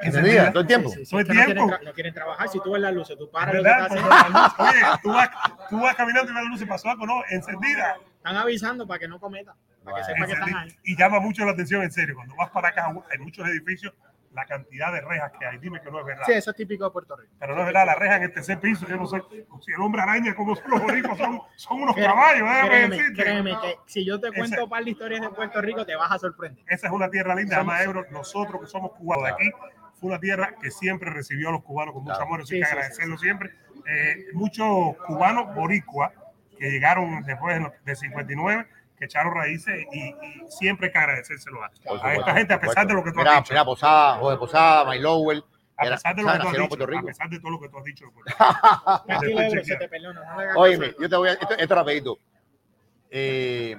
encendida todo el tiempo. Sí, sí, sí, Todo el no quieren, tiempo. no quieren trabajar. Si tú ves las luces, tú paras lo que ¿Verdad? estás Cuando haciendo. las luces- Oye, tú vas, tú vas caminando y ves la luz y pasó algo, no, encendida. Están avisando para que no cometan. Para que sepa que están ahí. Y llama mucho la atención, en serio. Cuando vas para acá, hay muchos edificios, la cantidad de rejas que hay. Dime que no es verdad. Sí, eso es típico de Puerto Rico. Pero no es verdad, la reja en el tercer piso, yo no sé si el hombre araña como son los boricuas, son, son unos Créeme, caballos, déjame créeme, decirte. créeme que si yo te Ese- cuento un par de historias de Puerto Rico, te vas a sorprender. Esa es una tierra linda, Somos- además, Ebro, nosotros que somos cubanos de aquí, fue una tierra que siempre recibió a los cubanos con mucho Claro. amor, eso Sí, hay que sí, sí, agradecerlo siempre. Eh, muchos cubanos boricuas que llegaron después de 59, que echaron raíces y, y siempre hay que agradecérselo a, esta gente, a pesar de lo que tú Mira, has dicho. Mira, Posada, José Posada, My Lowell. A pesar de lo que tú has dicho, Puerto a Rico. pesar de todo lo que tú has dicho. [laughs] caso. yo te voy a. Esto, esto es rapidito. Eh,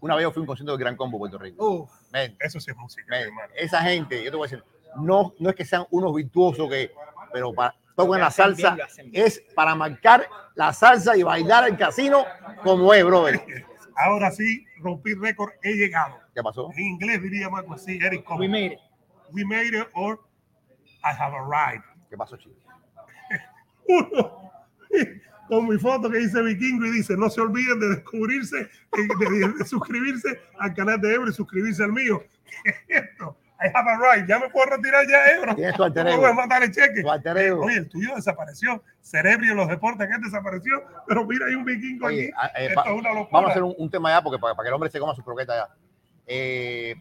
una vez yo fui a un concierto del Gran Combo Puerto Rico. Uf, Eso sí es música, esa gente, yo te voy a decir, no, no es que sean unos virtuosos que, pero para tocan la salsa, bien. es para marcar la salsa y bailar el casino como es, brother. [laughs] Ahora sí, rompí récord, he llegado. ¿Qué pasó? En inglés diríamos algo así, Eric, como we made it. we made it or I have arrived. ¿Qué pasó, chico? [laughs] Uno, con mi foto que dice Vikingo y dice, no se olviden de descubrirse, de, de- de suscribirse al canal de Ebro y suscribirse al mío. [laughs] ¿Qué es esto? I have arrived. Ya me puedo retirar ya, Ebro. Alter No voy a el cheque. Ego. Oye, el tuyo desapareció. Cerebrio en los deportes que desapareció. Pero mira, hay un vikingo Oye, aquí. a- eh, Esto pa- es una locura. vamos a hacer un, un tema ya porque para, para que el hombre se coma su croqueta ya. Eh,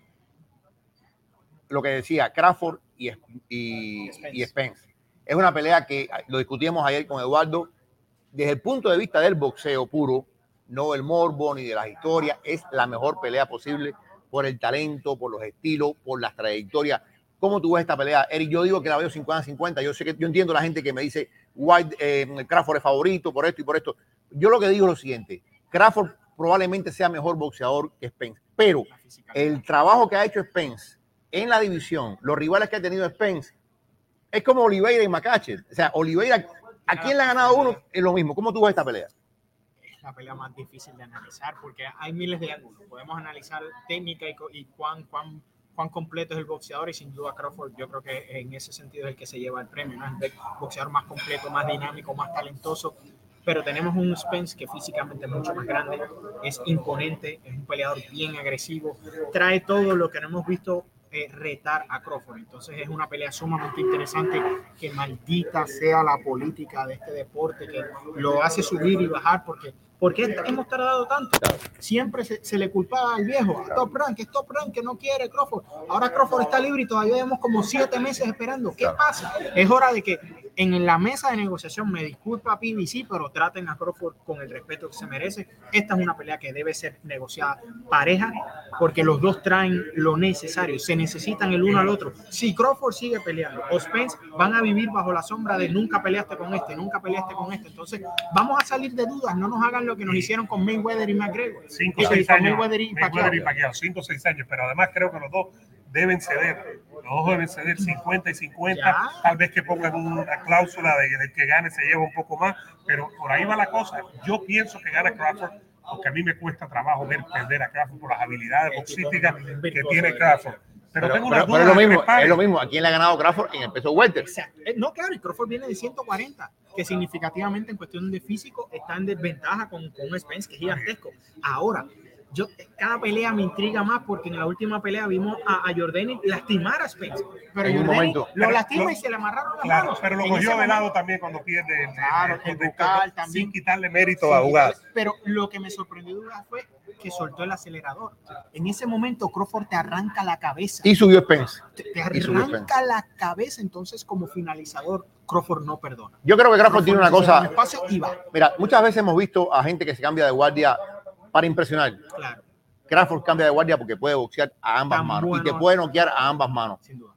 lo que decía Crawford y, y, Spence. y Spence. Es una pelea que lo discutíamos ayer con Eduardo. Desde el punto de vista del boxeo puro, no del morbo ni de las historias, es la mejor pelea posible por el talento, por los estilos, por las trayectorias. ¿Cómo tú ves esta pelea? Eric, yo digo que la veo 50-50. Yo sé que yo entiendo la gente que me dice White, eh, Crawford es favorito por esto y por esto. Yo lo que digo es lo siguiente: Crawford probablemente sea mejor boxeador que Spence, pero el trabajo que ha hecho Spence en la división, los rivales que ha tenido Spence, es como Oliveira y Macache. O sea, Oliveira, ¿a quién le ha ganado uno? Es lo mismo. ¿Cómo tú ves esta pelea? La pelea más difícil de analizar porque hay miles de ángulos. Podemos analizar técnica y, y cuán, cuán, cuán completo es el boxeador y sin duda Crawford yo creo que en ese sentido es el que se lleva el premio, ¿no? Es el boxeador más completo, más dinámico, más talentoso. Pero tenemos un Spence que físicamente es mucho más grande, es imponente, es un peleador bien agresivo, trae todo lo que no hemos visto eh, retar a Crawford. Entonces es una pelea sumamente interesante que maldita sea la política de este deporte que lo hace subir y bajar porque ¿Por qué hemos tardado tanto? Siempre se, se le culpaba al viejo, a Top Rank, que es Top Rank, que no quiere Crawford. Ahora Crawford está libre y todavía llevamos como siete meses esperando. ¿Qué pasa? Es hora de que en la mesa de negociación me disculpa PBC, pero traten a Crawford con el respeto que se merece. Esta es una pelea que debe ser negociada pareja, porque los dos traen lo necesario, se necesitan el uno al otro. Si Crawford sigue peleando, o Spence van a vivir bajo la sombra de nunca peleaste con este, nunca peleaste con este. Entonces, vamos a salir de dudas, no nos hagan lo que nos hicieron con Mayweather y McGregor. Cinco Y seis años. Mayweather y Mayweather y Pacquiao, cinco seis años, pero además creo que los dos deben ceder. Los dos deben ceder 50 y 50. Ya. Tal vez que pongan una cláusula de, de que gane se lleva un poco más, pero por ahí va la cosa. Yo pienso que gana Crawford, porque a mí me cuesta trabajo ver perder a Crawford por las habilidades boxísticas que tiene Crawford. Pero, Pero, tengo pero- una pero duda es lo mismo, es lo mismo. ¿A quién le ha ganado Crawford en el peso welter? Exacto. Eh, No, claro, y Crawford viene de 140, que significativamente en cuestión de físico está en desventaja con, con un Spence que es gigantesco. Ahora, yo cada pelea me intriga más porque en la última pelea vimos a, a Jordani lastimar a Spence. Pero En un Jordani momento. lo Pero lastima y se le amarraron las Claro, manos. pero lo cogió de lado también cuando pierde el, Claro, el- el el- bucal también. sin quitarle mérito a jugar. Pero lo que me sorprendió fue que soltó el acelerador. En ese momento Crawford te arranca la cabeza. Y subió Spence. te, te arranca la cabeza, entonces como finalizador Crawford no perdona. Yo creo que Crawford tiene una cosa. espacio y va. Mira, muchas veces hemos visto a gente que se cambia de guardia para impresionar. Claro, Crawford cambia de guardia porque puede boxear a ambas Tan manos y te puede noquear a ambas manos. sin duda.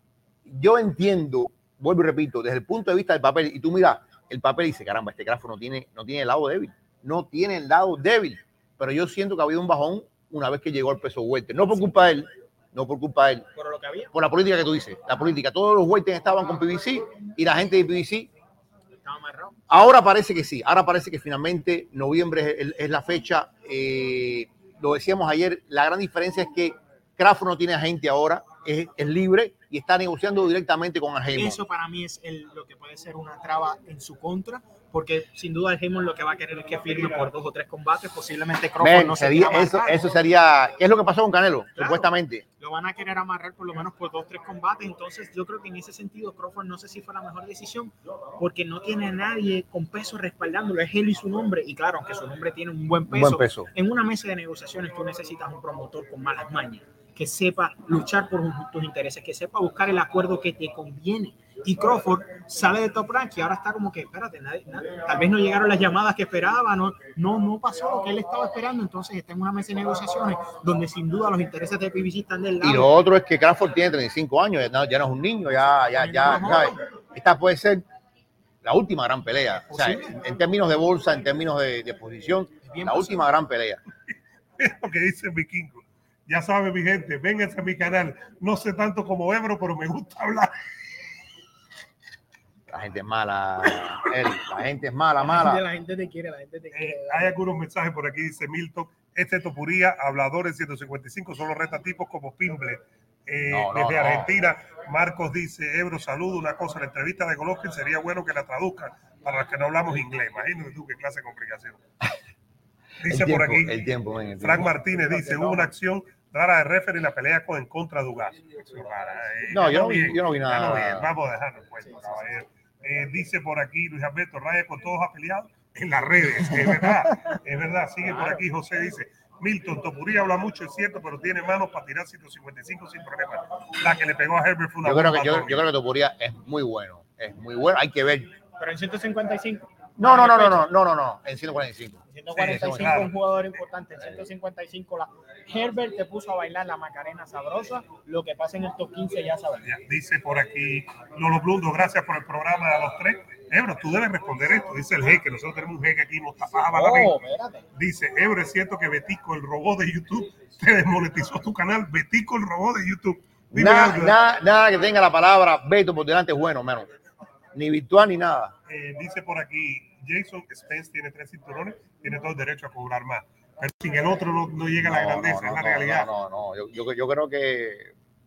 Yo entiendo, vuelvo y repito, desde el punto de vista del papel, y tú miras el papel y dices, caramba, este Crawford no tiene, no tiene el lado débil, no tiene el lado débil. Pero yo siento que ha habido un bajón una vez que llegó al peso welter. No por culpa de él, no por culpa de él, Por lo que había, por la política que tú dices. La política, todos los welters estaban con PBC y la gente de PBC. Ahora parece que sí, ahora parece que finalmente noviembre es, la fecha. eh, lo decíamos ayer, la gran diferencia es que Crawford no tiene agente ahora, es, libre y está negociando directamente con Argemo. Eso para mí es lo que puede ser una traba en su contra, porque sin duda el Heyman lo que va a querer es que firme por dos o tres combates, posiblemente Crawford no se sería- quiera eso, eso sería, ¿qué es lo que pasó con Canelo? Claro. Supuestamente. lo van a querer amarrar por lo menos por dos, tres combates. Entonces, yo creo que en ese sentido, Crawford no sé si fue la mejor decisión, porque no tiene a nadie con peso respaldándolo. Es él y su nombre. Y claro, aunque su nombre tiene un buen Un peso, buen peso. en una mesa de negociaciones tú necesitas un promotor con malas mañas, que sepa luchar por tus intereses, que sepa buscar el acuerdo que te conviene. Y Crawford sale de Top Rank y ahora está como que, espérate, nadie- nadie- tal vez no llegaron las llamadas que esperaba, no, no, no pasó lo que él estaba esperando, entonces está en una mesa de negociaciones donde sin duda los intereses de PBC están del lado. Y lo otro es que Crawford tiene 35 años, ya no, ya no es un niño, ya, ya, ya, ¿sabes? Esta puede ser la última gran pelea. O sea, en, en términos de bolsa, en términos de, de posición, Bien la posible. última gran pelea. Es [laughs] lo que dice Vikingo. Ya sabe mi gente, vénganse a mi canal. No sé tanto como Ebro, pero me gusta hablar. La gente es mala, Eric, la gente es mala, La gente, mala. la gente te quiere, la gente te quiere. Eh, hay algunos mensajes por aquí, dice Milton. Este Topuría, habladores 155, solo reta tipos como Pimble. Eh, No, no, desde no. Argentina, Marcos dice, Ebro, saludo, una cosa, la entrevista de Golovkin sería bueno que la traduzcan para los que no hablamos inglés. Imagínate tú qué clase de complicación. Dice por aquí, el tiempo, Frank. Martínez dice, hubo una acción rara de referee en la pelea con en contra de Ugas. Eh, No, yo vi- yo no vi nada. Vamos a dejarlo en cuenta, caballero. Eh, dice por aquí Luis Alberto Raya con todos afiliados en las redes. Es verdad, es verdad. Sigue por aquí José dice, Milton Topuría habla mucho, es cierto, pero tiene manos para tirar 155 sin problema. La que le pegó a Herbert fue una Yo creo que yo, yo creo que Topuria es muy bueno, es muy bueno, hay que ver. Pero en 155. No, no, no, no, no, no, no, no, en 145. En 145 Sí, un jugador importante, en 155 la Herbert te puso a bailar la Macarena sabrosa, lo que pasa en el top 15 ya sabes. Dice por aquí Lolo Blundo, gracias por el programa a los tres. Ebro, tú debes responder esto. Dice el jeque, nosotros tenemos un jeque aquí, Mostafa. Oh. Dice, Ebro, es cierto que Betico, el robot de YouTube, te desmonetizó tu canal. Betico, el robot de YouTube. Nada, nada, nada que tenga la palabra Beto por delante es bueno, menos. Ni virtual ni nada. Eh, dice por aquí, Jason Spence tiene tres cinturones, tiene todo el derecho a cobrar más. Pero sin el otro no, no llega a la No, grandeza, no, es la no, realidad. No, no, no. Yo, yo, yo creo que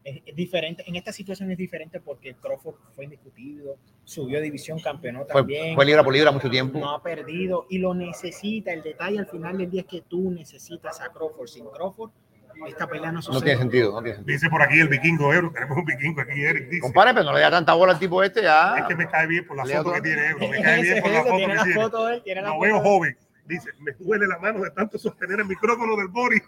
Es, es diferente, en esta situación es diferente porque Crawford fue indiscutido, subió división, campeonó fue, también. fue libra por libra mucho tiempo. no ha perdido y lo necesita. El detalle al final del día es que tú necesitas a Crawford. Sin Crawford, esta pelea no No tiene sentido, no tiene sentido. Dice por aquí el vikingo Ebro, tenemos un vikingo aquí, Eric. Dice, Compadre, pero no le da tanta bola al tipo este es ya. que me cae bien por la Leo foto que tiene Ebro, me [laughs] cae bien por la foto tiene que foto de él, tiene la Lo foto veo de él. joven. Dice, me duele la mano de tanto sostener el micrófono del Boris.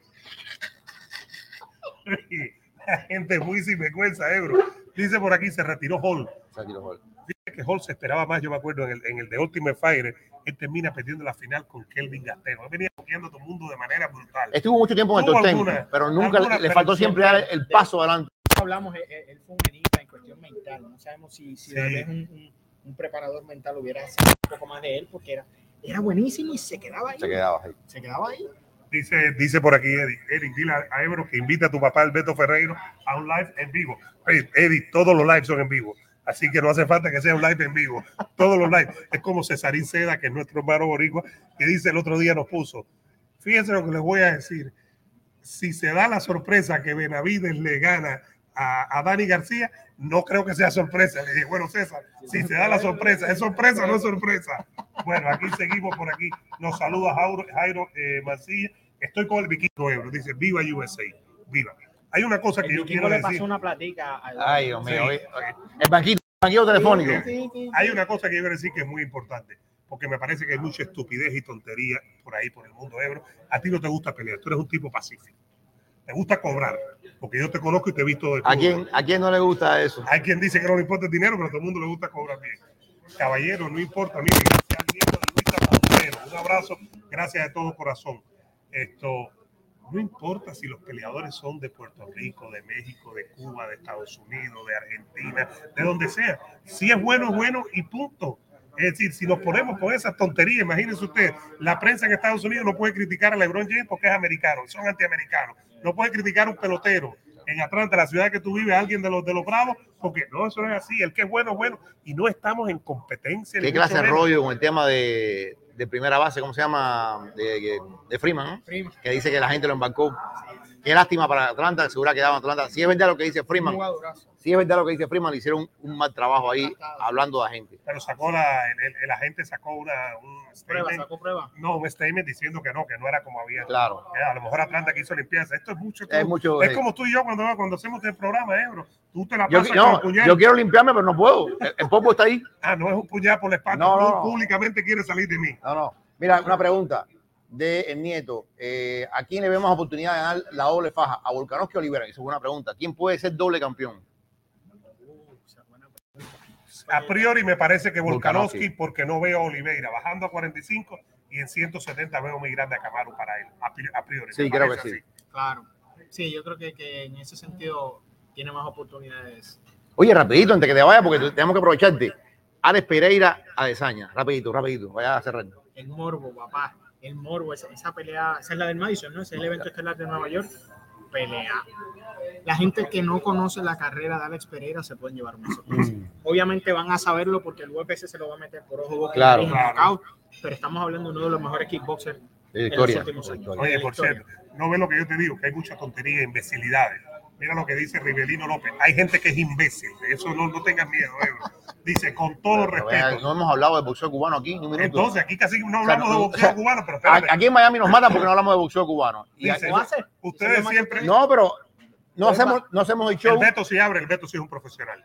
[laughs] la [laughs] gente muy sinvergüenza, Ebro. Dice por aquí, se retiró Hall. Se retiró Hall. Dice que Hall se esperaba más, yo me acuerdo, en el, en el de Ultimate Fire, él termina perdiendo la final con Kelvin Gastero. Él venía cogiendo a todo el mundo de manera brutal. Estuvo mucho tiempo en el top ten, pero nunca le, faltó siempre dar el paso adelante. Hablamos, él, fue un en cuestión mental. No sabemos si, si sí. un, un, un, preparador mental hubiera sido un poco más de él, porque era, era buenísimo y se quedaba ahí. Se quedaba ahí. Se quedaba ahí. Dice, dice por aquí Eddie, Eddie, dile a Ebro que invite a tu papá Alberto Ferreiro a un live en vivo. Hey, Eddie, todos los lives son en vivo. Así que no hace falta que sea un live en vivo. Todos los lives. Es como Cesarín Seda, que es nuestro hermano boricua, que dice el otro día nos puso. Fíjense lo que les voy a decir. Si se da la sorpresa que Benavides le gana a, a Dani García, no creo que sea sorpresa. Le dije, bueno, César, si se da la sorpresa, ¿es sorpresa o no es sorpresa? Bueno, aquí seguimos por aquí. Nos saluda Jairo, Jairo eh, Mancilla. Estoy con el Vikingo Ebro. Dice, viva USA. Viva. Hay una cosa que el yo quiero le decir. pasó una platica. Al... Ay, Dios mío. Sí. El banquito, el banquito telefónico. Sí, sí, hay una cosa que yo quiero decir que es muy importante. Porque me parece que hay mucha estupidez y tontería por ahí, por el mundo Ebro. A ti no te gusta pelear. Tú eres un tipo pacífico. Te gusta cobrar. Porque yo te conozco y te he visto de ¿A quién, ¿A quién no le gusta eso? Hay quien dice que no le importa el dinero, pero a todo el mundo le gusta cobrar bien. Caballero, no importa. Mire, gracias al nieto de Luisa Montero. Un abrazo. Gracias de todo corazón. Esto, no importa si los peleadores son de Puerto Rico, de México, de Cuba, de Estados Unidos, de Argentina, de donde sea. Si es bueno, es bueno y punto. Es decir, si nos ponemos con esas tonterías, imagínense usted, la prensa en Estados Unidos no puede criticar a LeBron James porque es americano, son antiamericanos. No puede criticar a un pelotero en Atlanta, la ciudad que tú vives, a alguien de los de los Bravos, porque no, eso no es así. El que es bueno, bueno, y no estamos en competencia. ¿Qué clase de rollo con el tema de, de primera base, ¿cómo se llama? De, de, de Freeman, ¿no? Freeman. Que dice que la gente lo embarcó. Qué lástima para Atlanta, segura que quedaba Atlanta. Si es verdad lo que dice Freeman, si es verdad lo que dice Freeman, le hicieron un, un mal trabajo ahí hablando de agente. Pero sacó la, el, el, el agente sacó una, un Prueba, statement, sacó prueba. no, un statement diciendo que no, que no era como había. Claro. Eh, A lo mejor Atlanta quiso limpieza. Esto es mucho. Es mucho. Es como tú y yo cuando, cuando hacemos el programa, Ebro. Tú te la Yo, pasas no, con puñal. yo quiero limpiarme, pero no puedo. El, el popo está ahí. Ah, no es un puñal por la espalda. No, tú no, no. públicamente quieres salir de mí. No, no. Mira, una pregunta de el nieto. Eh, ¿A quién le vemos oportunidad de ganar la doble faja? ¿A Volkanovski o Olivera? Esa es buena pregunta. ¿Quién puede ser doble campeón? A priori me parece que Volkanovski, porque no veo a Oliveira bajando a 45 y en 170 veo muy grande a Camaro para él. A pri- a priori. Sí, creo que sí. así. Claro. Sí, yo creo que, que en ese sentido tiene más oportunidades. Oye, rapidito, antes que te vayas, porque tenemos que aprovecharte. Alex Pereira a Desaña. Rapidito, rapidito. Vaya a cerrar. El morbo, papá. El morbo, esa, esa pelea, esa es la del Madison, ¿no? Ese es el evento estelar de Nueva York. Pelea. La gente que no conoce la carrera de Alex Pereira se pueden llevar una sorpresa. Obviamente van a saberlo porque el UFC se lo va a meter por ojo, boca y Claro. knockout, pero estamos hablando de uno de los mejores kickboxers De en los Victoria. últimos años. Oye, por cierto, no ve lo que yo te digo, que hay mucha tontería, imbecilidades. Mira lo que dice Rivelino López. Hay gente que es imbécil. De eso no, no tengas miedo. Ebro. Dice, con todo Pero vea, respeto. No hemos hablado de boxeo cubano aquí, ni un minuto. Entonces, aquí casi no O sea, hablamos de boxeo o sea, cubano, pero espérate. Aquí en Miami nos matan porque no hablamos de boxeo cubano. Y Dice, ¿Lo hace? Ustedes siempre. no, pero no hacemos, no hacemos el El show. Beto sí abre, el Beto sí es un profesional.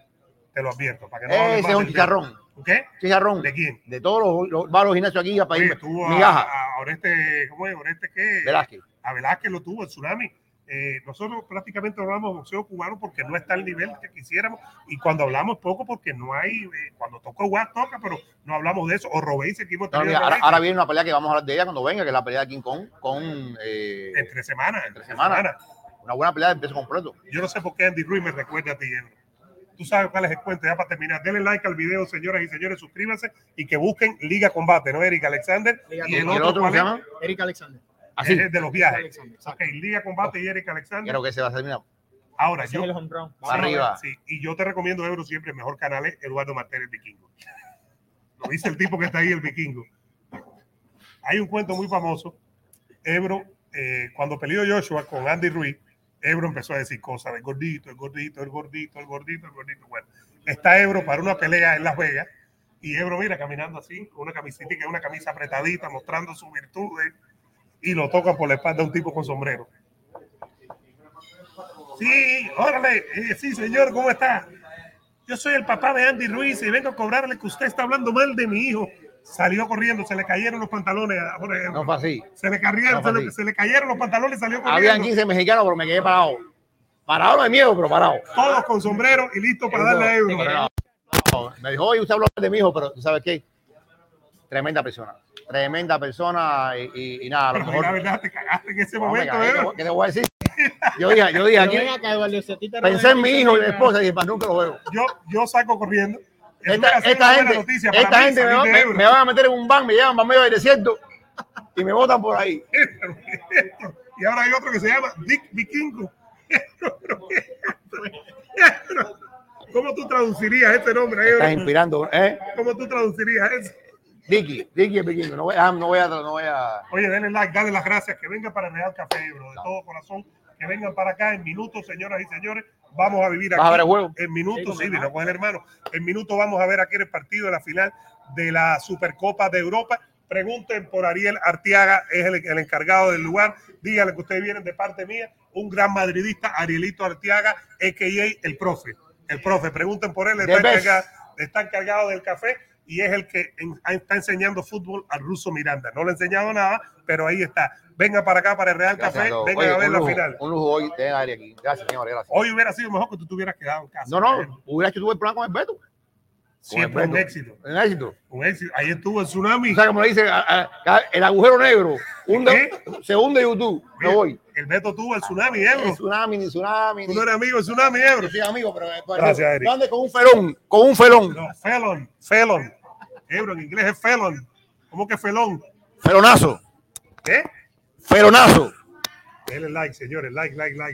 Te lo advierto. Para que no Ese es un chicharrón. ¿Qué? Chicharrón. ¿De quién? De todos los, los varios gimnasios aquí a Oye, pedirme tuvo a, migaja. a Oreste, ¿cómo es? Oreste qué? Velázquez. A Velázquez lo tuvo, el tsunami. Eh, nosotros prácticamente no hablamos de boxeo cubano porque no está al nivel que quisiéramos y cuando hablamos poco porque no hay, eh, cuando toca jugar toca, pero no hablamos de eso. O Robéis que hemos No, mira, ahora, ahora viene una pelea que vamos a hablar de ella cuando venga, que es la pelea de King Kong con eh, entre semanas, entre semana. semanas. una buena pelea de peso completo. Yo no sé por qué Andy Ruiz me recuerda a ti, Ebro. Tú sabes cuál es el cuento, ya para terminar. Denle like al video, señoras y señores, suscríbanse y que busquen Liga Combate, ¿no? Eric Alexander. Liga y el ¿Y el otro, cómo ¿cuál se llama? Eric Alexander. Así. Es el de los Eric viajes. Alexander, Ok. Liga Combate y Eric Alexander. Creo que ese va a ser, mira, Ahora, Ese yo, es ver. arriba. Sí, y yo te recomiendo, Ebro, siempre el mejor canal es Eduardo Martínez Vikingo. [laughs] Lo dice el tipo que está ahí, el vikingo. Hay un cuento muy famoso. Ebro, eh, cuando peleó Joshua con Andy Ruiz, Ebro empezó a decir cosas de gordito, el gordito, el gordito, el gordito, el gordito. Bueno, está Ebro para una pelea en Las Vegas y Ebro, mira, caminando así, con una camisita que es una camisa apretadita, mostrando sus virtudes y lo tocan por la espalda un tipo con sombrero. Sí, órale, eh, sí, señor, ¿cómo está? Yo soy el papá de Andy Ruiz y vengo a cobrarle que usted está hablando mal de mi hijo. salió corriendo, se le cayeron los pantalones a Jorge Ebro. No fue así. Se le, cayeron, No se, le, así. se le cayeron los pantalones, salió Habían corriendo. 15 mexicanos, pero me quedé parado. Parado no de miedo, pero parado. Todos con sombrero y listos para darle. Pero no, no, me dijo, oye, usted habló de mi hijo, pero ¿tú sabes qué? Tremenda persona. Tremenda persona y, y- y nada, a lo Pero mejor. la verdad, te cagaste en ese No, momento, cagué, Ebro. ¿qué, qué te voy a decir? [laughs] Yo dije, yo dije aquí, ven acá, Eduardo, si a ti te pensé en mi hijo y mi esposa y dije, para nunca lo veo. Yo, yo saco corriendo. Es Esta, gente, noticia para esta mí gente me, va- van a meter en un van, me llevan para medio del desierto y me botan por ahí. [laughs] y ahora hay otro que se llama Dick Vikingo. [laughs] ¿Cómo tú traducirías este nombre? Estás inspirando, ¿eh? ¿Cómo tú traducirías eso? Dicky, Dicky el vikingo. No voy, a- no voy a, no voy a. Oye, denle like, dale las gracias, que vengan para Real Café, Ebro, de todo corazón, que vengan para acá en minutos, señoras y señores. Vamos a vivir ¿Vas a aquí. ver el juego? En minutos, Sí, sí, con vino con el hermano. En minutos vamos a ver aquí el partido de la final de la Supercopa de Europa. Pregunten por Ariel Artiaga, es el, el encargado del lugar. Díganle que ustedes vienen de parte mía, un gran madridista, Arielito Artiaga, a.k.a. el profe. El profe, pregunten por él, está encargado, está encargado del café y es el que en- está enseñando fútbol al ruso Miranda. No le he enseñado nada, pero ahí está. Venga para acá, para el Real Gracias Café, a todos. vengan Oye, a ver la final. Un lujo hoy aquí. Gracias. Gracias. Hoy hubiera sido mejor que tú te hubieras quedado en casa. No, no, hubiera hecho tú el plan con el Beto. Siempre un el éxito. Un éxito. Un éxito. Ahí estuvo el tsunami. O sea, como le dice, a- a- el agujero negro. hunde- se hunde YouTube. Me voy. El Beto tuvo el tsunami, Ebro. tsunami, ni tsunami. Tú no eres amigo del tsunami, Ebro. Yo soy amigo, pero. pero- Gracias, Eric. con un felón. Con un felón. No, felon, felon. Ebro, en inglés es felon. ¿Cómo que felón? Felonazo. ¿Eh? Felonazo. Denle like, señores. Like, like, like.